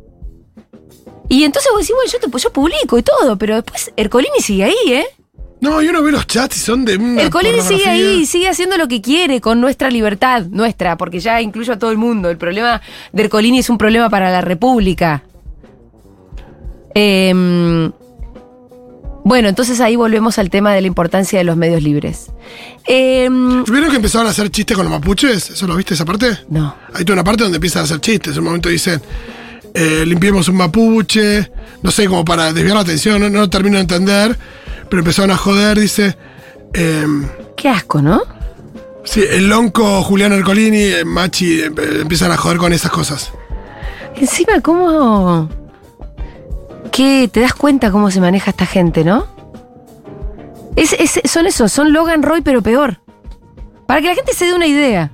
y entonces vos decís, bueno, yo, te, yo publico y todo, pero después Ercolini sigue ahí, ¿eh? No, yo no veo los chats y son de. una El Colini sigue ahí sigue haciendo lo que quiere con nuestra libertad, nuestra, porque ya incluyo a todo el mundo. El problema de Ercolini es un problema para la República. Em, bueno, entonces ahí volvemos al tema de la importancia de los medios libres. Em, ¿Vieron que empezaron a hacer chistes con los mapuches? ¿Eso lo viste esa parte? no. Hay toda una parte donde empiezan a hacer chistes. En un momento dicen, eh, limpiemos un mapuche. No sé, como para desviar la atención, no, no lo termino de entender. Pero empezaron a joder, dice. em, Qué asco, ¿no? sí, el lonco Julián Ercolini, eh, Machi, em- empiezan a joder con esas cosas. Encima, ¿cómo...? ¿Qué? ¿Te das cuenta cómo se maneja esta gente, no? Es, es- son esos, son Logan Roy, pero peor. Para que la gente se dé una idea.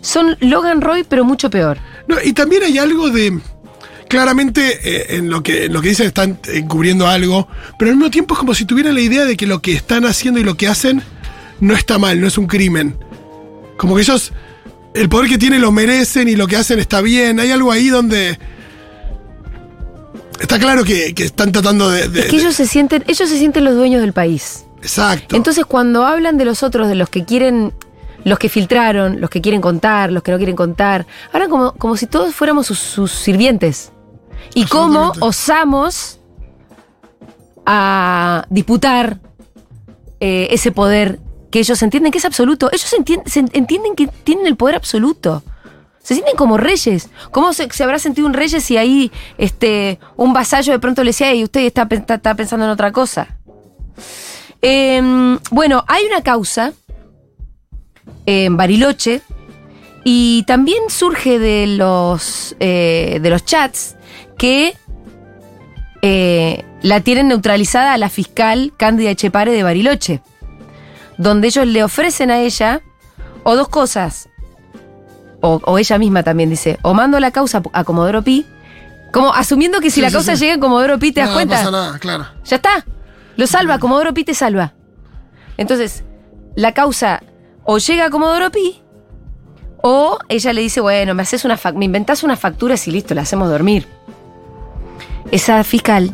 Son Logan Roy, pero mucho peor. No, y también hay algo de. Claramente eh, en, lo que, en lo que dicen están encubriendo algo, pero al mismo tiempo es como si tuvieran la idea de que lo que están haciendo y lo que hacen no está mal, no es un crimen. Como que ellos, el poder que tienen lo merecen y lo que hacen está bien. Hay algo ahí donde. Está claro que, que están tratando de. de- Es que ellos se sienten, ellos se sienten los dueños del país. exacto. Entonces, cuando hablan de los otros, de los que quieren, los que filtraron, los que quieren contar, los que no quieren contar, hablan como, como si todos fuéramos sus, sus sirvientes. Y cómo osamos a disputar eh, ese poder que ellos entienden que es absoluto. Ellos entien- se entienden que tienen el poder absoluto. Se sienten como reyes. ¿Cómo se, habrá sentido un rey si ahí este, un vasallo de pronto le decía, y usted está pensando en otra cosa? Em, bueno, hay una causa en Bariloche y también surge de los, eh, de los chats que eh, la tienen neutralizada a la fiscal Cándida Echepare de Bariloche, donde ellos le ofrecen a ella o dos cosas, o, o ella misma también dice, o mando la causa a Comodoro Pi, como asumiendo que si Sí, la sí, causa sí. llega a Comodoro Pi, ¿te das cuenta? No pasa nada, claro. Ya está. Lo salva, Comodoro Pi te salva. Entonces, la causa o llega a Comodoro Pi, o ella le dice, bueno, me haces una me inventás unas facturas y listo, la hacemos dormir. Esa fiscal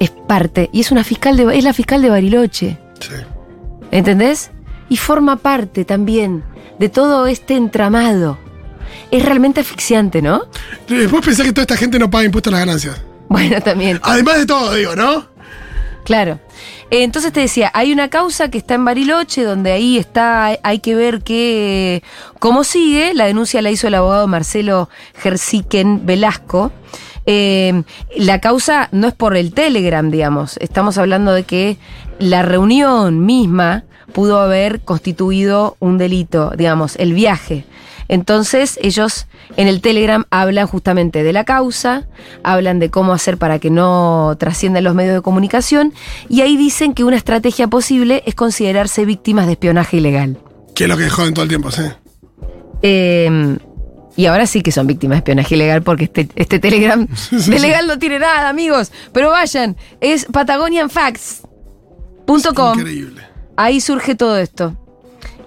es parte, y es una fiscal de, es la fiscal de Bariloche. Sí. ¿Entendés? Y forma parte también de todo este entramado. Es realmente asfixiante, ¿no? Después pensé que toda esta gente no paga impuestos a las ganancias. Bueno, también. Además de todo, digo, ¿no? Claro. Eh, Entonces te decía, hay una causa que está en Bariloche, donde ahí está, hay que ver qué, cómo sigue. La denuncia la hizo el abogado Marcelo Gersiquen Velasco. Eh, la causa no es por el Telegram, digamos. Estamos hablando de que la reunión misma pudo haber constituido un delito, digamos, el viaje. Entonces ellos en el Telegram hablan justamente de la causa, hablan de cómo hacer para que no trasciendan los medios de comunicación y ahí dicen que una estrategia posible es considerarse víctimas de espionaje ilegal. Que es lo que joden todo el tiempo, sí. Eh, y ahora sí que son víctimas de espionaje ilegal porque este, este Telegram de legal no tiene nada, amigos. Pero vayan, es patagonianfacts.com. Increíble. Ahí surge todo esto.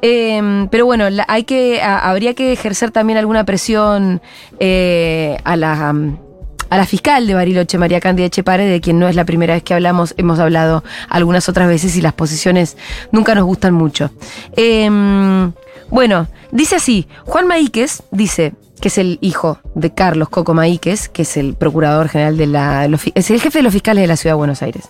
Eh, pero bueno, hay que, habría que ejercer también alguna presión eh, a la a la fiscal de Bariloche, María Cándida Echepare, de quien no es la primera vez que hablamos, hemos hablado algunas otras veces y las posiciones nunca nos gustan mucho. Eh, bueno, dice así, Juan Maíquez dice que es el hijo de Carlos Coco Maíquez, que es el procurador general de la... es el jefe de los fiscales de la Ciudad de Buenos Aires.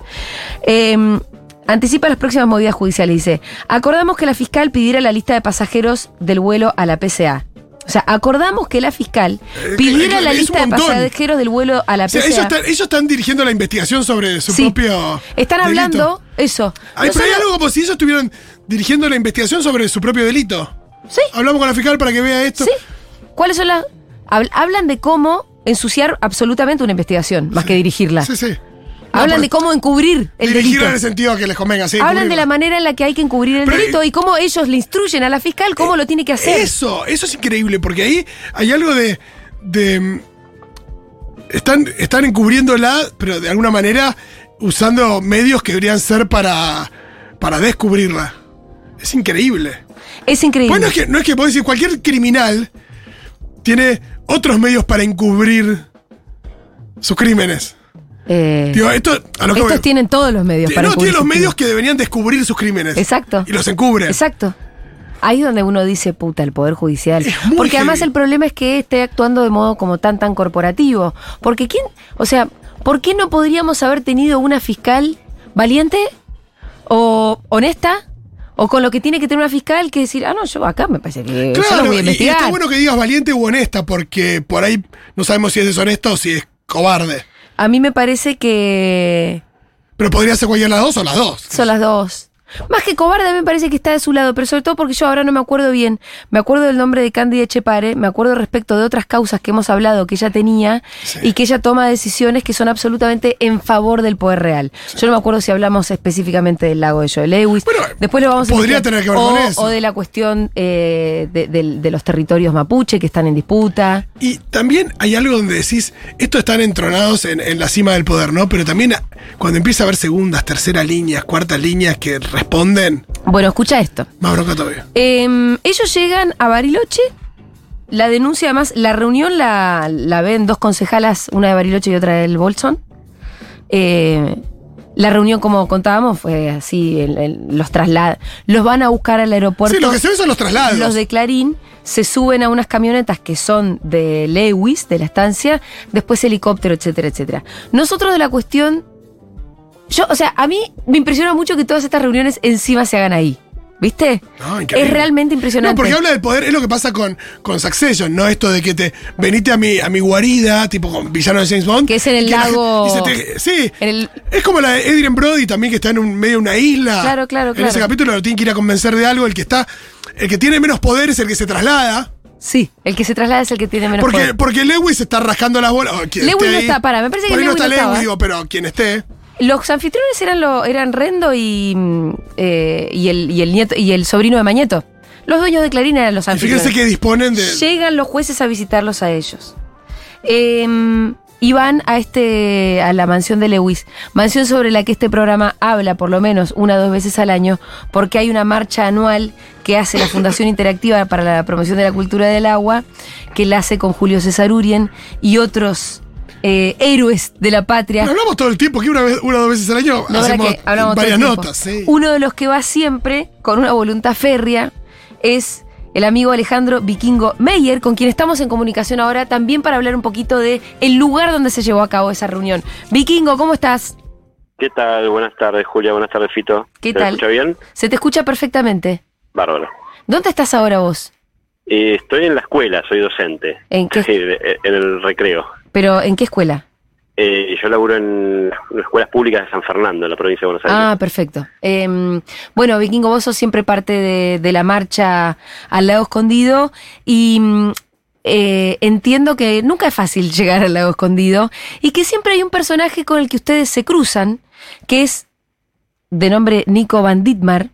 Eh, Anticipa las próximas movidas judiciales. Dice, acordamos que la fiscal pidiera la lista de pasajeros del vuelo a la PCA. O sea, acordamos que la fiscal Eh, pidiera eh, la es un lista de pasajeros del vuelo a la O sea, PCA. ellos, están, ellos están dirigiendo la investigación sobre su Sí. propio. Están delito. hablando eso. Ay, pero hay algo como si ellos estuvieran dirigiendo la investigación sobre su propio delito. Sí, Hablamos con la fiscal para que vea esto. sí. ¿Cuáles son las...? habl- Hablan de cómo ensuciar absolutamente una investigación, más que dirigirla. Sí, sí. Hablan de cómo encubrir el delito. En el sentido que les convenga, sí. Hablan de la manera en la que hay que encubrir el Pero, delito y cómo ellos le instruyen a la fiscal cómo lo tiene que hacer. Eso, eso es increíble, porque ahí hay algo de. de están, están encubriéndola, pero de alguna manera usando medios que deberían ser para, para descubrirla. Es increíble. Es increíble. Bueno, es que, no es que puedo decir, cualquier criminal tiene otros medios para encubrir sus crímenes. Eh, Digo, esto, a lo que estos voy- tienen todos los medios para no, tiene los sus medios que deberían descubrir sus crímenes. Exacto. Y los encubren. Exacto. Ahí es donde uno dice, puta, el Poder Judicial. Es muy Porque además heavy. el problema es que esté actuando de modo como tan, tan corporativo. Porque quién, o sea, ¿por qué no podríamos haber tenido una fiscal valiente o honesta? O con lo que tiene que tener una fiscal que decir, ah, no, yo acá me parece que yo Claro, voy a y- y, investigar. está bueno que digas valiente u honesta, porque por ahí no sabemos si es deshonesta o si es cobarde. A mí me parece que Pero podría ser cualquiera las dos o las dos. Son las dos. Más que cobarde, a mí me parece que está de su lado, pero sobre todo porque yo ahora no me acuerdo bien. Me acuerdo del nombre de Cándida Echepare, me acuerdo respecto de otras causas que hemos hablado que ella tenía Sí. y que ella toma decisiones que son absolutamente en favor del poder real. Yo no me acuerdo si hablamos específicamente del lago de Joe Lewis. Bueno, Después lo vamos a podría tener que ver o, con eso. O de la cuestión eh, de, del- de los territorios mapuche que están en disputa. Y también hay algo donde decís, estos están entronados en, en la cima del poder, ¿no? Pero también cuando empieza a haber segundas, terceras líneas, cuartas líneas que responden, Bueno, escucha esto. más bronca todavía. Eh, ellos llegan a Bariloche. La denuncia, además, la reunión la, la ven dos concejalas, una de Bariloche y otra del Bolson. Eh, la reunión, como contábamos, fue así: el- el- los trasladan. Los van a buscar al aeropuerto. Sí, lo que se ve son los traslados. Los de Clarín se suben a unas camionetas que son de Lewis, de la estancia, después helicóptero, etcétera, etcétera. Nosotros de la cuestión Yo, o sea, a mí me impresiona mucho que todas estas reuniones encima se hagan ahí. ¿Viste? No, es realmente No, impresionante. porque habla del poder, es lo que pasa con, con Succession, ¿no? Esto de que te venite a mi, a mi guarida, tipo con villano de James Bond. Que es en el la lago- te- sí. En el- Es como la de Adrian Brody también, que está en un, medio de una isla. Claro, claro, En claro. ese capítulo lo tiene que ir a convencer de algo. El que está. El que tiene menos poder es el que se traslada. Sí, el que se traslada es el que tiene menos Porque, poder. porque Lewis está rascando las bolas. Lewis no ahí. está, para, me parece que no Lewis está no estaba. Lewis, digo, pero quien esté. Los anfitriones eran, lo, eran Rendo y, mm, eh, y, el, y, el nieto, y el sobrino de Mañeto. Los dueños de Clarín eran los anfitriones. fíjense que disponen de. Llegan los jueces a visitarlos a ellos. Eh, y van a este a la mansión de Lewis, mansión sobre la que este programa habla por lo menos una o dos veces al año, porque hay una marcha anual que hace la Fundación Interactiva para la Promoción de la Cultura del Agua, que la hace con Julio César Urien y otros eh, héroes de la patria. Pero hablamos todo el tiempo, que una, vez, una o dos veces al año No, hacemos varias notas. Sí. Uno de los que va siempre con una voluntad férrea es el amigo Alejandro Vikingo Meyer, con quien estamos en comunicación ahora también para hablar un poquito de el lugar donde se llevó a cabo esa reunión. Vikingo, ¿cómo estás? ¿Qué tal? Buenas tardes, Julia. Buenas tardes, Fito. ¿Qué ¿Se tal? me escucha bien? Se te escucha perfectamente. Bárbaro. ¿Dónde estás ahora vos? Eh, estoy en la escuela, soy docente. ¿En qué? Sí, en el recreo. ¿Pero en qué escuela? Eh, yo laburo en las escuelas públicas de San Fernando, en la provincia de Buenos Aires. Ah, perfecto. Eh, bueno, Vikingo, vos sos siempre parte de, de la marcha al lago escondido y mm, eh, entiendo que nunca es fácil llegar al lago escondido y que siempre hay un personaje con el que ustedes se cruzan, que es de nombre Nico Van Ditmar.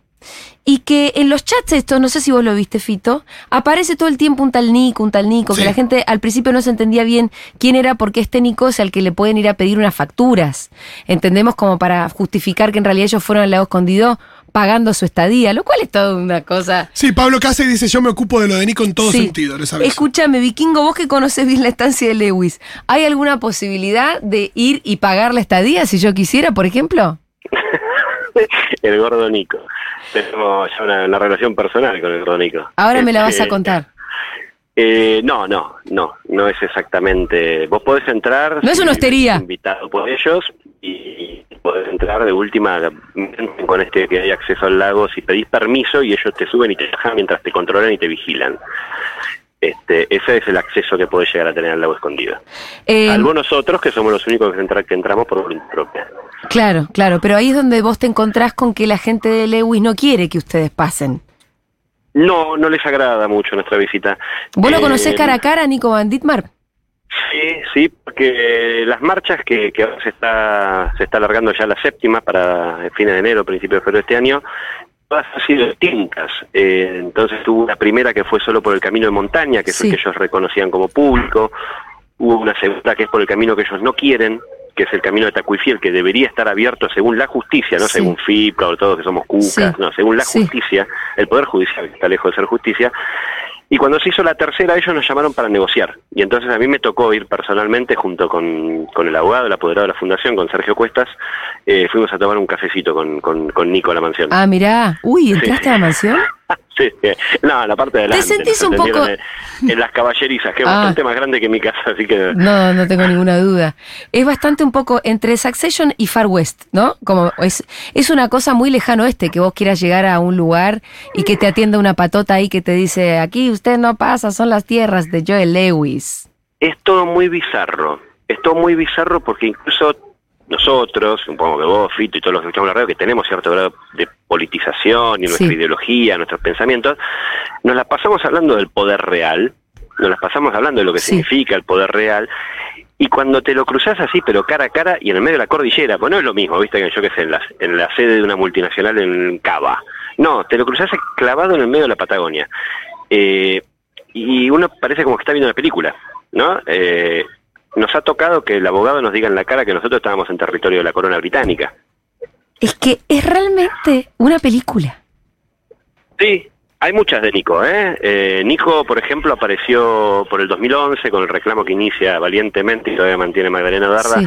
Y que en los chats estos, no sé si vos lo viste, Fito, aparece todo el tiempo un tal Nico, un tal Nico, que la gente al principio no se entendía bien quién era porque este Nico es al que le pueden ir a pedir unas facturas. Entendemos como para justificar que en realidad ellos fueron al lado escondido pagando su estadía, lo cual es toda una cosa. Sí, Pablo Cáceres dice: Yo me ocupo de lo de Nico en todo Sí. sentido, les aviso. Escúchame, Vikingo, vos que conoces bien la estancia de Lewis, ¿hay alguna posibilidad de ir y pagar la estadía si yo quisiera, por ejemplo? El gordo Nico. Tenemos ya una, una relación personal con el gordo Nico. Ahora me la vas a Este, contar. Eh, no, no, no, no es exactamente. Vos podés entrar. No es una hostería. Invitado por ellos y podés entrar de última con este que hay acceso al lago si pedís permiso y ellos te suben y te bajan mientras te controlan y te vigilan. Este, ese es el acceso que podés llegar a tener al lago escondido. Eh, Salvo nosotros que somos los únicos que, entra- que entramos por voluntad propia. claro, claro, pero ahí es donde vos te encontrás con que la gente de Lewis no quiere que ustedes pasen. No, no les agrada mucho nuestra visita. ¿Vos lo Eh, conocés cara a cara, Nico Van Ditmar? Sí, sí, porque las marchas que, que ahora se está, se está alargando ya la séptima para fines de enero, principio de febrero de este año, todas han sido distintas. Eh, entonces hubo una primera que fue solo por el camino de montaña, que es Sí. el que ellos reconocían como público. Hubo una segunda que es por el camino que ellos no quieren, que es el camino de Tacuifiel, que debería estar abierto según la justicia, no Sí. según FIPCA o todos que somos cucas, Sí. no, según la justicia, el Poder Judicial, que está lejos de ser justicia. Y cuando se hizo la tercera, ellos nos llamaron para negociar. Y entonces a mí me tocó ir personalmente junto con, con el abogado, el apoderado de la fundación, con Sergio Cuestas. eh, fuimos a tomar un cafecito con, con, con Nico a la mansión. Ah, mirá. Uy, ¿entraste a la mansión? Sí, no, la parte de adelante. sentís un poco- en las caballerizas, que es Ah. bastante más grande que mi casa, así que... No, no tengo ninguna duda. Es bastante un poco entre Succession y Far West, ¿no? Como es, es una cosa muy lejano este, que vos quieras llegar a un lugar y que te atienda una patota ahí que te dice, aquí usted no pasa, son las tierras de Joel Lewis. es todo muy bizarro. Es todo muy bizarro porque incluso nosotros, supongo que vos, Fito y todos los que estamos en la radio, que tenemos cierto grado de politización y nuestra Sí. ideología, nuestros pensamientos, nos la pasamos hablando del poder real, nos las pasamos hablando de lo que Sí. significa el poder real, y cuando te lo cruzas así, pero cara a cara y en el medio de la cordillera, pues no es lo mismo, viste, que yo que sé, en la, en la sede de una multinacional en Cava. No, te lo cruzas clavado en el medio de la Patagonia. Eh, y uno parece como que está viendo una película, ¿no? Eh, nos ha tocado que el abogado nos diga en la cara que nosotros estábamos en territorio de la corona británica. Es que es realmente una película. Sí, hay muchas de Nico, ¿eh? Eh, Nico, por ejemplo, apareció por el 2011 con el reclamo que inicia valientemente y todavía mantiene Magdalena Darda. Sí.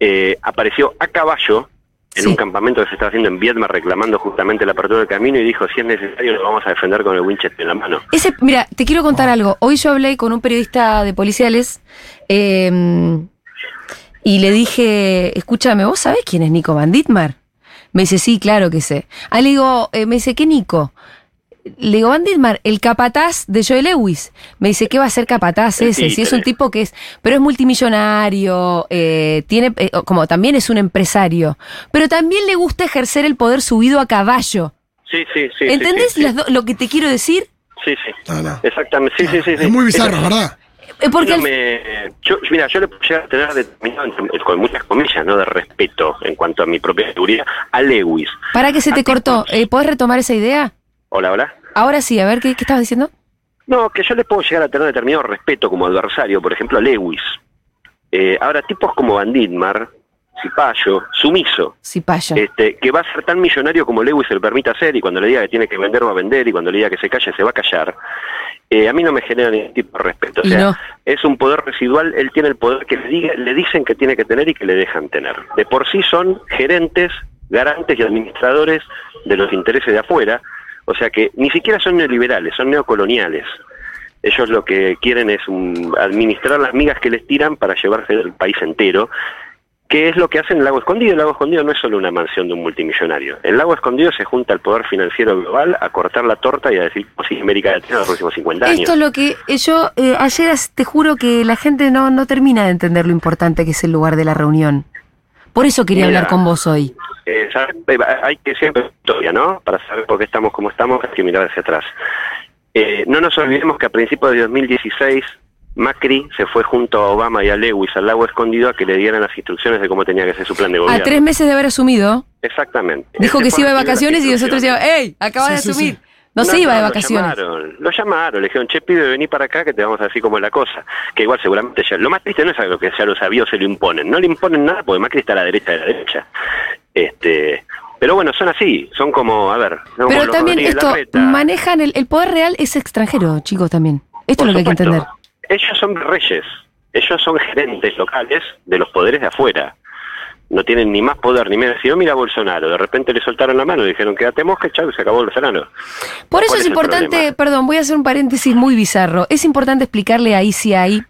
Eh, apareció a caballo en Sí. un campamento que se estaba haciendo en Viedma reclamando justamente la apertura del camino y dijo, si es necesario, lo vamos a defender con el Winchester en la mano. Ese, mira, te quiero contar algo. Hoy yo hablé con un periodista de policiales eh, Y le dije, escúchame, ¿vos sabés quién es Nico Van Ditmar? Me dice, sí, claro que sé. Ah, le digo, eh, me dice, ¿qué Nico? Le digo, Van el capataz de Joe Lewis. Me dice, ¿qué va a ser capataz El ese? Si es un tipo que es, pero es multimillonario, eh, tiene, eh, como también es un empresario, pero también le gusta ejercer el poder subido a caballo. Sí, sí, sí. ¿Entendés sí, sí. las do- lo que te quiero decir? Sí, sí. No, no. Exactamente. Sí, sí, sí, sí. Es muy bizarro, Eso- ¿verdad? Eh, Porque Yo al- me- yo- mira, yo le puedo llegar a tener determinado, con muchas comillas, ¿no? De respeto en cuanto a mi propia seguridad, a Lewis. para que se te a cortó, eh, ¿podés retomar esa idea? Hola, hola. Ahora sí, a ver, ¿qué, qué estabas diciendo? No, que yo le puedo llegar a tener determinado respeto como adversario, por ejemplo, a Lewis. Eh, ahora, tipos como Van Ditmar, Cipayo, Sumiso, Sí, paya. este, que va a ser tan millonario como Lewis se lo permite hacer y cuando le diga que tiene que vender va a vender y cuando le diga que se calle se va a callar. Eh, a mí no me genera ningún tipo de respeto. O sea, no. es un poder residual, él tiene el poder que le, diga- le dicen que tiene que tener y que le dejan tener. De por sí son gerentes, garantes y administradores de los intereses de afuera, o sea que ni siquiera son neoliberales, son neocoloniales. Ellos lo que quieren es un- administrar las migas que les tiran para llevarse el país entero, que es lo que hacen en el Lago Escondido. El Lago Escondido no es solo una mansión de un multimillonario. El Lago Escondido se junta el poder financiero global a cortar la torta y a decir, pues sí, América Latina los próximos 50 años. Esto es lo que eh, yo eh, ayer te juro que la gente no, no termina de entender lo importante que es el lugar de la reunión. Por eso quería Mira. hablar con vos hoy. Eh, ¿sabes? Eh, hay que siempre historia, ¿no? Para saber por qué estamos como estamos, hay que mirar hacia atrás. Eh, no nos olvidemos que a principios de 2016 Macri se fue junto a Obama y a Lewis al lago escondido a que le dieran las instrucciones de cómo tenía que ser su plan de A gobierno. tres meses de haber asumido, Exactamente. dijo que se iba de a vacaciones y nosotros decíamos, ¡Ey! Acaba de Sí, asumir. sí. No, se iba de lo vacaciones. llamaron, lo llamaron, le dijeron, che, pibe, vení para acá que te vamos a decir cómo es la cosa. Que igual seguramente ya, lo más triste no es algo que ya lo sabía o se lo imponen. No le imponen nada porque Macri está a la derecha de la derecha. Este, pero bueno, son así, son como, a ver. son como Pero los también esto, manejan el, el poder real es extranjero, chicos, también. Esto Por es lo que hay que entender. Ellos son reyes, ellos son gerentes locales de los poderes de afuera. No tienen ni más poder ni menos. Si no, mira a Bolsonaro, de repente le soltaron la mano y dijeron, quédate mosca, chao, y se acabó Bolsonaro. Por eso ¿Cuál es importante, perdón, voy a hacer un paréntesis muy bizarro. Es importante explicarle ahí si hay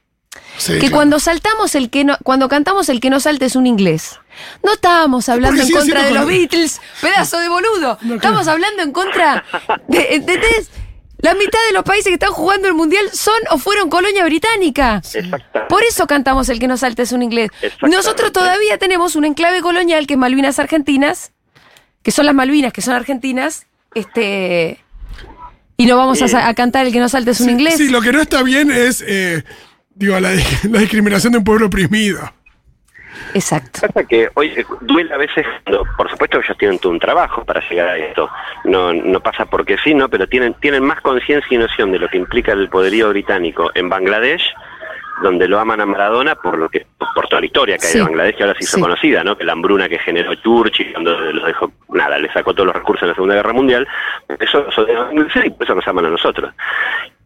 Sí, que claro. cuando saltamos el que no, cuando cantamos el que no salte es un inglés. No estábamos hablando en contra de los Beatles, pedazo de boludo. No, Estamos hablando en contra de, ¿entendés? La mitad de los países que están jugando el mundial son o fueron colonia británica. Exactamente. Por eso cantamos el que no salte es un inglés. Nosotros todavía tenemos un enclave colonial que es Malvinas Argentinas, que son las Malvinas, que son argentinas, este y no vamos a, cantar el que no salte es un Sí, inglés. Sí, lo que no está bien es, eh, digo, la, la discriminación de un pueblo oprimido. Exacto. Pasa que hoy eh, duele a veces, cuando- por supuesto ellos tienen todo un trabajo para llegar a esto, no, no pasa porque sí, ¿no? pero tienen, tienen más conciencia y noción de lo que implica el poderío británico en Bangladesh, donde lo aman a Maradona por lo que por toda la historia que hay de Bangladesh que ahora se hizo Sí. conocida, ¿no? que la hambruna que generó Churchill cuando los dejó, nada, le sacó todos los recursos en la Segunda Guerra Mundial, eso, eso y por eso nos aman a nosotros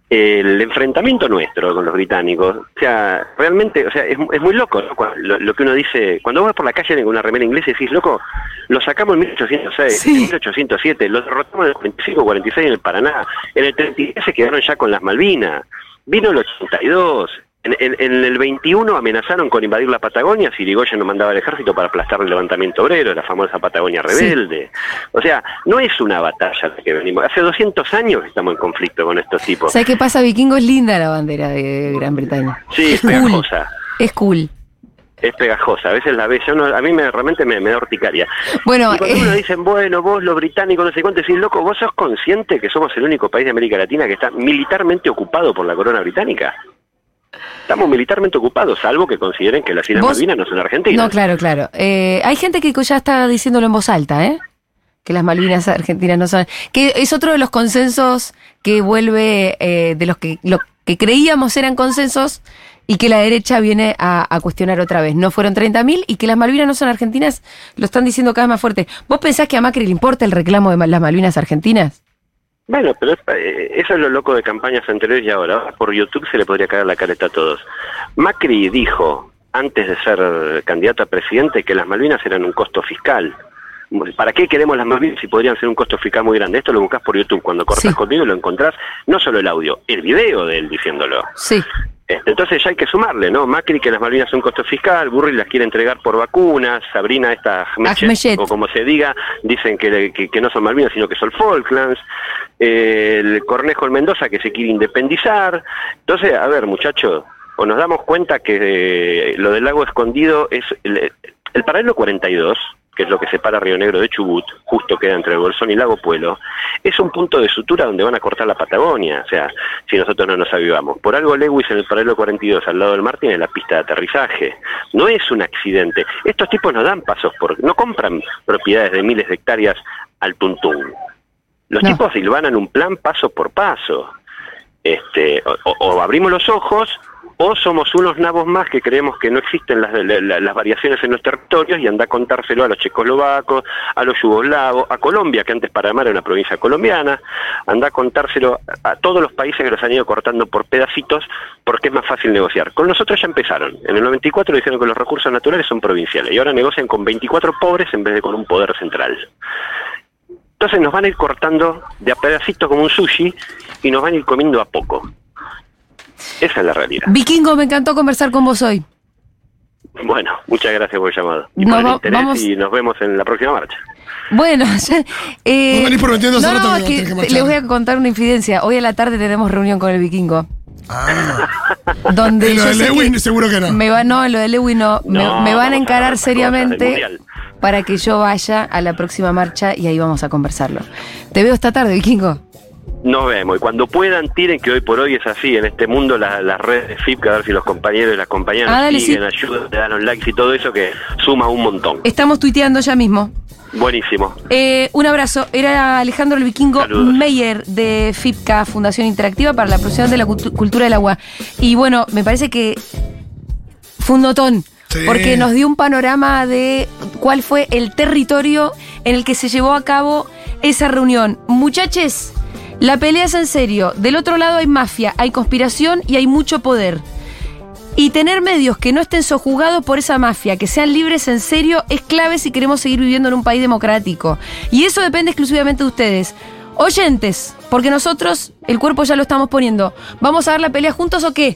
el enfrentamiento nuestro con los británicos, o sea, realmente, o sea, es, es muy loco ¿no? Cuando- lo, lo que uno dice, cuando vos vas por la calle con una remera inglesa y decís, loco, lo sacamos en 1806, Sí. en 1807, lo derrotamos en el 45, 46 en el Paraná, en el 33 se quedaron ya con las Malvinas, vino el 82, en, en- en el 21 amenazaron con invadir la Patagonia si Irigoyen no mandaba el ejército para aplastar el levantamiento obrero, la famosa Patagonia Sí. rebelde. O sea, no es una batalla la que venimos. Hace 200 años estamos en conflicto con estos tipos. ¿Sabes qué pasa, Vikingo? Es linda la bandera de Gran Bretaña. Sí, es cool. pegajosa. Es cool. Es pegajosa, a veces la ves, yo no, a mí me, realmente me, me da horticaria. Bueno, y cuando eh, uno dicen, bueno, vos los británicos, no sé cuánto, decís, loco, ¿vos sos consciente que somos el único país de América Latina que está militarmente ocupado por la corona británica? Estamos militarmente ocupados, salvo que consideren que las Islas Vos- Malvinas no son argentinas. no, claro, claro. Eh, hay gente que ya está diciéndolo en voz alta, ¿eh? Que las Malvinas argentinas no son. Que es otro de los consensos que vuelve eh, de los que lo que creíamos eran consensos y que la derecha viene a, a cuestionar otra vez. No fueron 30.000 y que las Malvinas no son argentinas, lo están diciendo cada vez más fuerte. ¿Vos pensás que a Macri le importa el reclamo de las Malvinas argentinas? Bueno, pero es- eh, eso es lo loco de campañas anteriores y ahora. Ahora por YouTube se le podría caer la careta a todos. Macri dijo, antes de ser candidato a presidente, que las Malvinas eran un costo fiscal. ¿Para qué queremos las Malvinas si podrían ser un costo fiscal muy grande? Esto lo buscas por YouTube. Cuando cortas Sí. conmigo lo encontrás, no solo el audio, el video de él diciéndolo. Sí. Este, entonces ya hay que sumarle, ¿no? Macri que las Malvinas son costo fiscal, Burri las quiere entregar por vacunas, Sabrina esta Ahmeyet. o como se diga, dicen que, que- que no son Malvinas sino que son Falklands, eh, el Cornejo en Mendoza que se quiere independizar. Entonces, a ver muchachos, o nos damos cuenta que eh, lo del lago escondido es el, el paralelo 42, que es lo que separa Río Negro de Chubut, justo queda entre el Bolsón y Lago Puelo, es un punto de sutura donde van a cortar la Patagonia, o sea, si nosotros no nos avivamos. Por algo Lewis en el paralelo 42 al lado del mar tiene la pista de aterrizaje. No es un accidente. Estos tipos no dan pasos por, no compran propiedades de miles de hectáreas al tuntún. Los No. tipos silvanan un plan paso por paso. Este, o- o abrimos los ojos o somos unos nabos más que creemos que no existen las, la- la- las variaciones en los territorios y anda a contárselo a los checoslovacos, a los yugoslavos, a Colombia, que antes Panamá era una provincia colombiana, anda a contárselo a todos los países que los han ido cortando por pedacitos porque es más fácil negociar. Con nosotros ya empezaron. En el 94 dijeron que los recursos naturales son provinciales y ahora negocian con 24 pobres en vez de con un poder central. Entonces nos van a ir cortando de a pedacitos como un sushi y nos van a ir comiendo a poco. Esa es la realidad. Vikingo, me encantó conversar con vos hoy. Bueno, muchas gracias por el llamado. Y Nos por el va- interés vamos- y nos vemos en la próxima marcha. Bueno, ya, eh, venís prometiendo no, no, que les voy a contar una infidencia. Hoy a la tarde tenemos reunión con el vikingo. Ah, Donde en lo de Lewin que seguro que no. Me va, no, en lo de Lewin no. Me- No, me, van a encarar seriamente para que yo vaya a la próxima marcha y ahí vamos a conversarlo. Te veo esta tarde, vikingo. Nos vemos. Y cuando puedan, tiren que hoy por hoy es así. En este mundo, la- las redes de FIP, que a ver si los compañeros y las compañeras Ah, dale, siguen, ayudan, le dan los likes y todo eso, que suma un montón. Estamos tuiteando ya mismo. Buenísimo. Eh, un abrazo. Era Alejandro el Vikingo Saludos. Meyer de FIPCA, Fundación Interactiva para la Promoción de la Cultu- Cultura del Agua. Y bueno, me parece que fue un notón. Sí. Porque nos dio un panorama de cuál fue el territorio en el que se llevó a cabo esa reunión. Muchachos, la pelea es en serio. Del otro lado hay mafia, hay conspiración y hay mucho poder. Y tener medios que no estén sojuzgados por esa mafia, que sean libres en serio, es clave si queremos seguir viviendo en un país democrático. Y eso depende exclusivamente de ustedes. Oyentes, porque nosotros el cuerpo ya lo estamos poniendo. ¿Vamos a dar la pelea juntos o qué?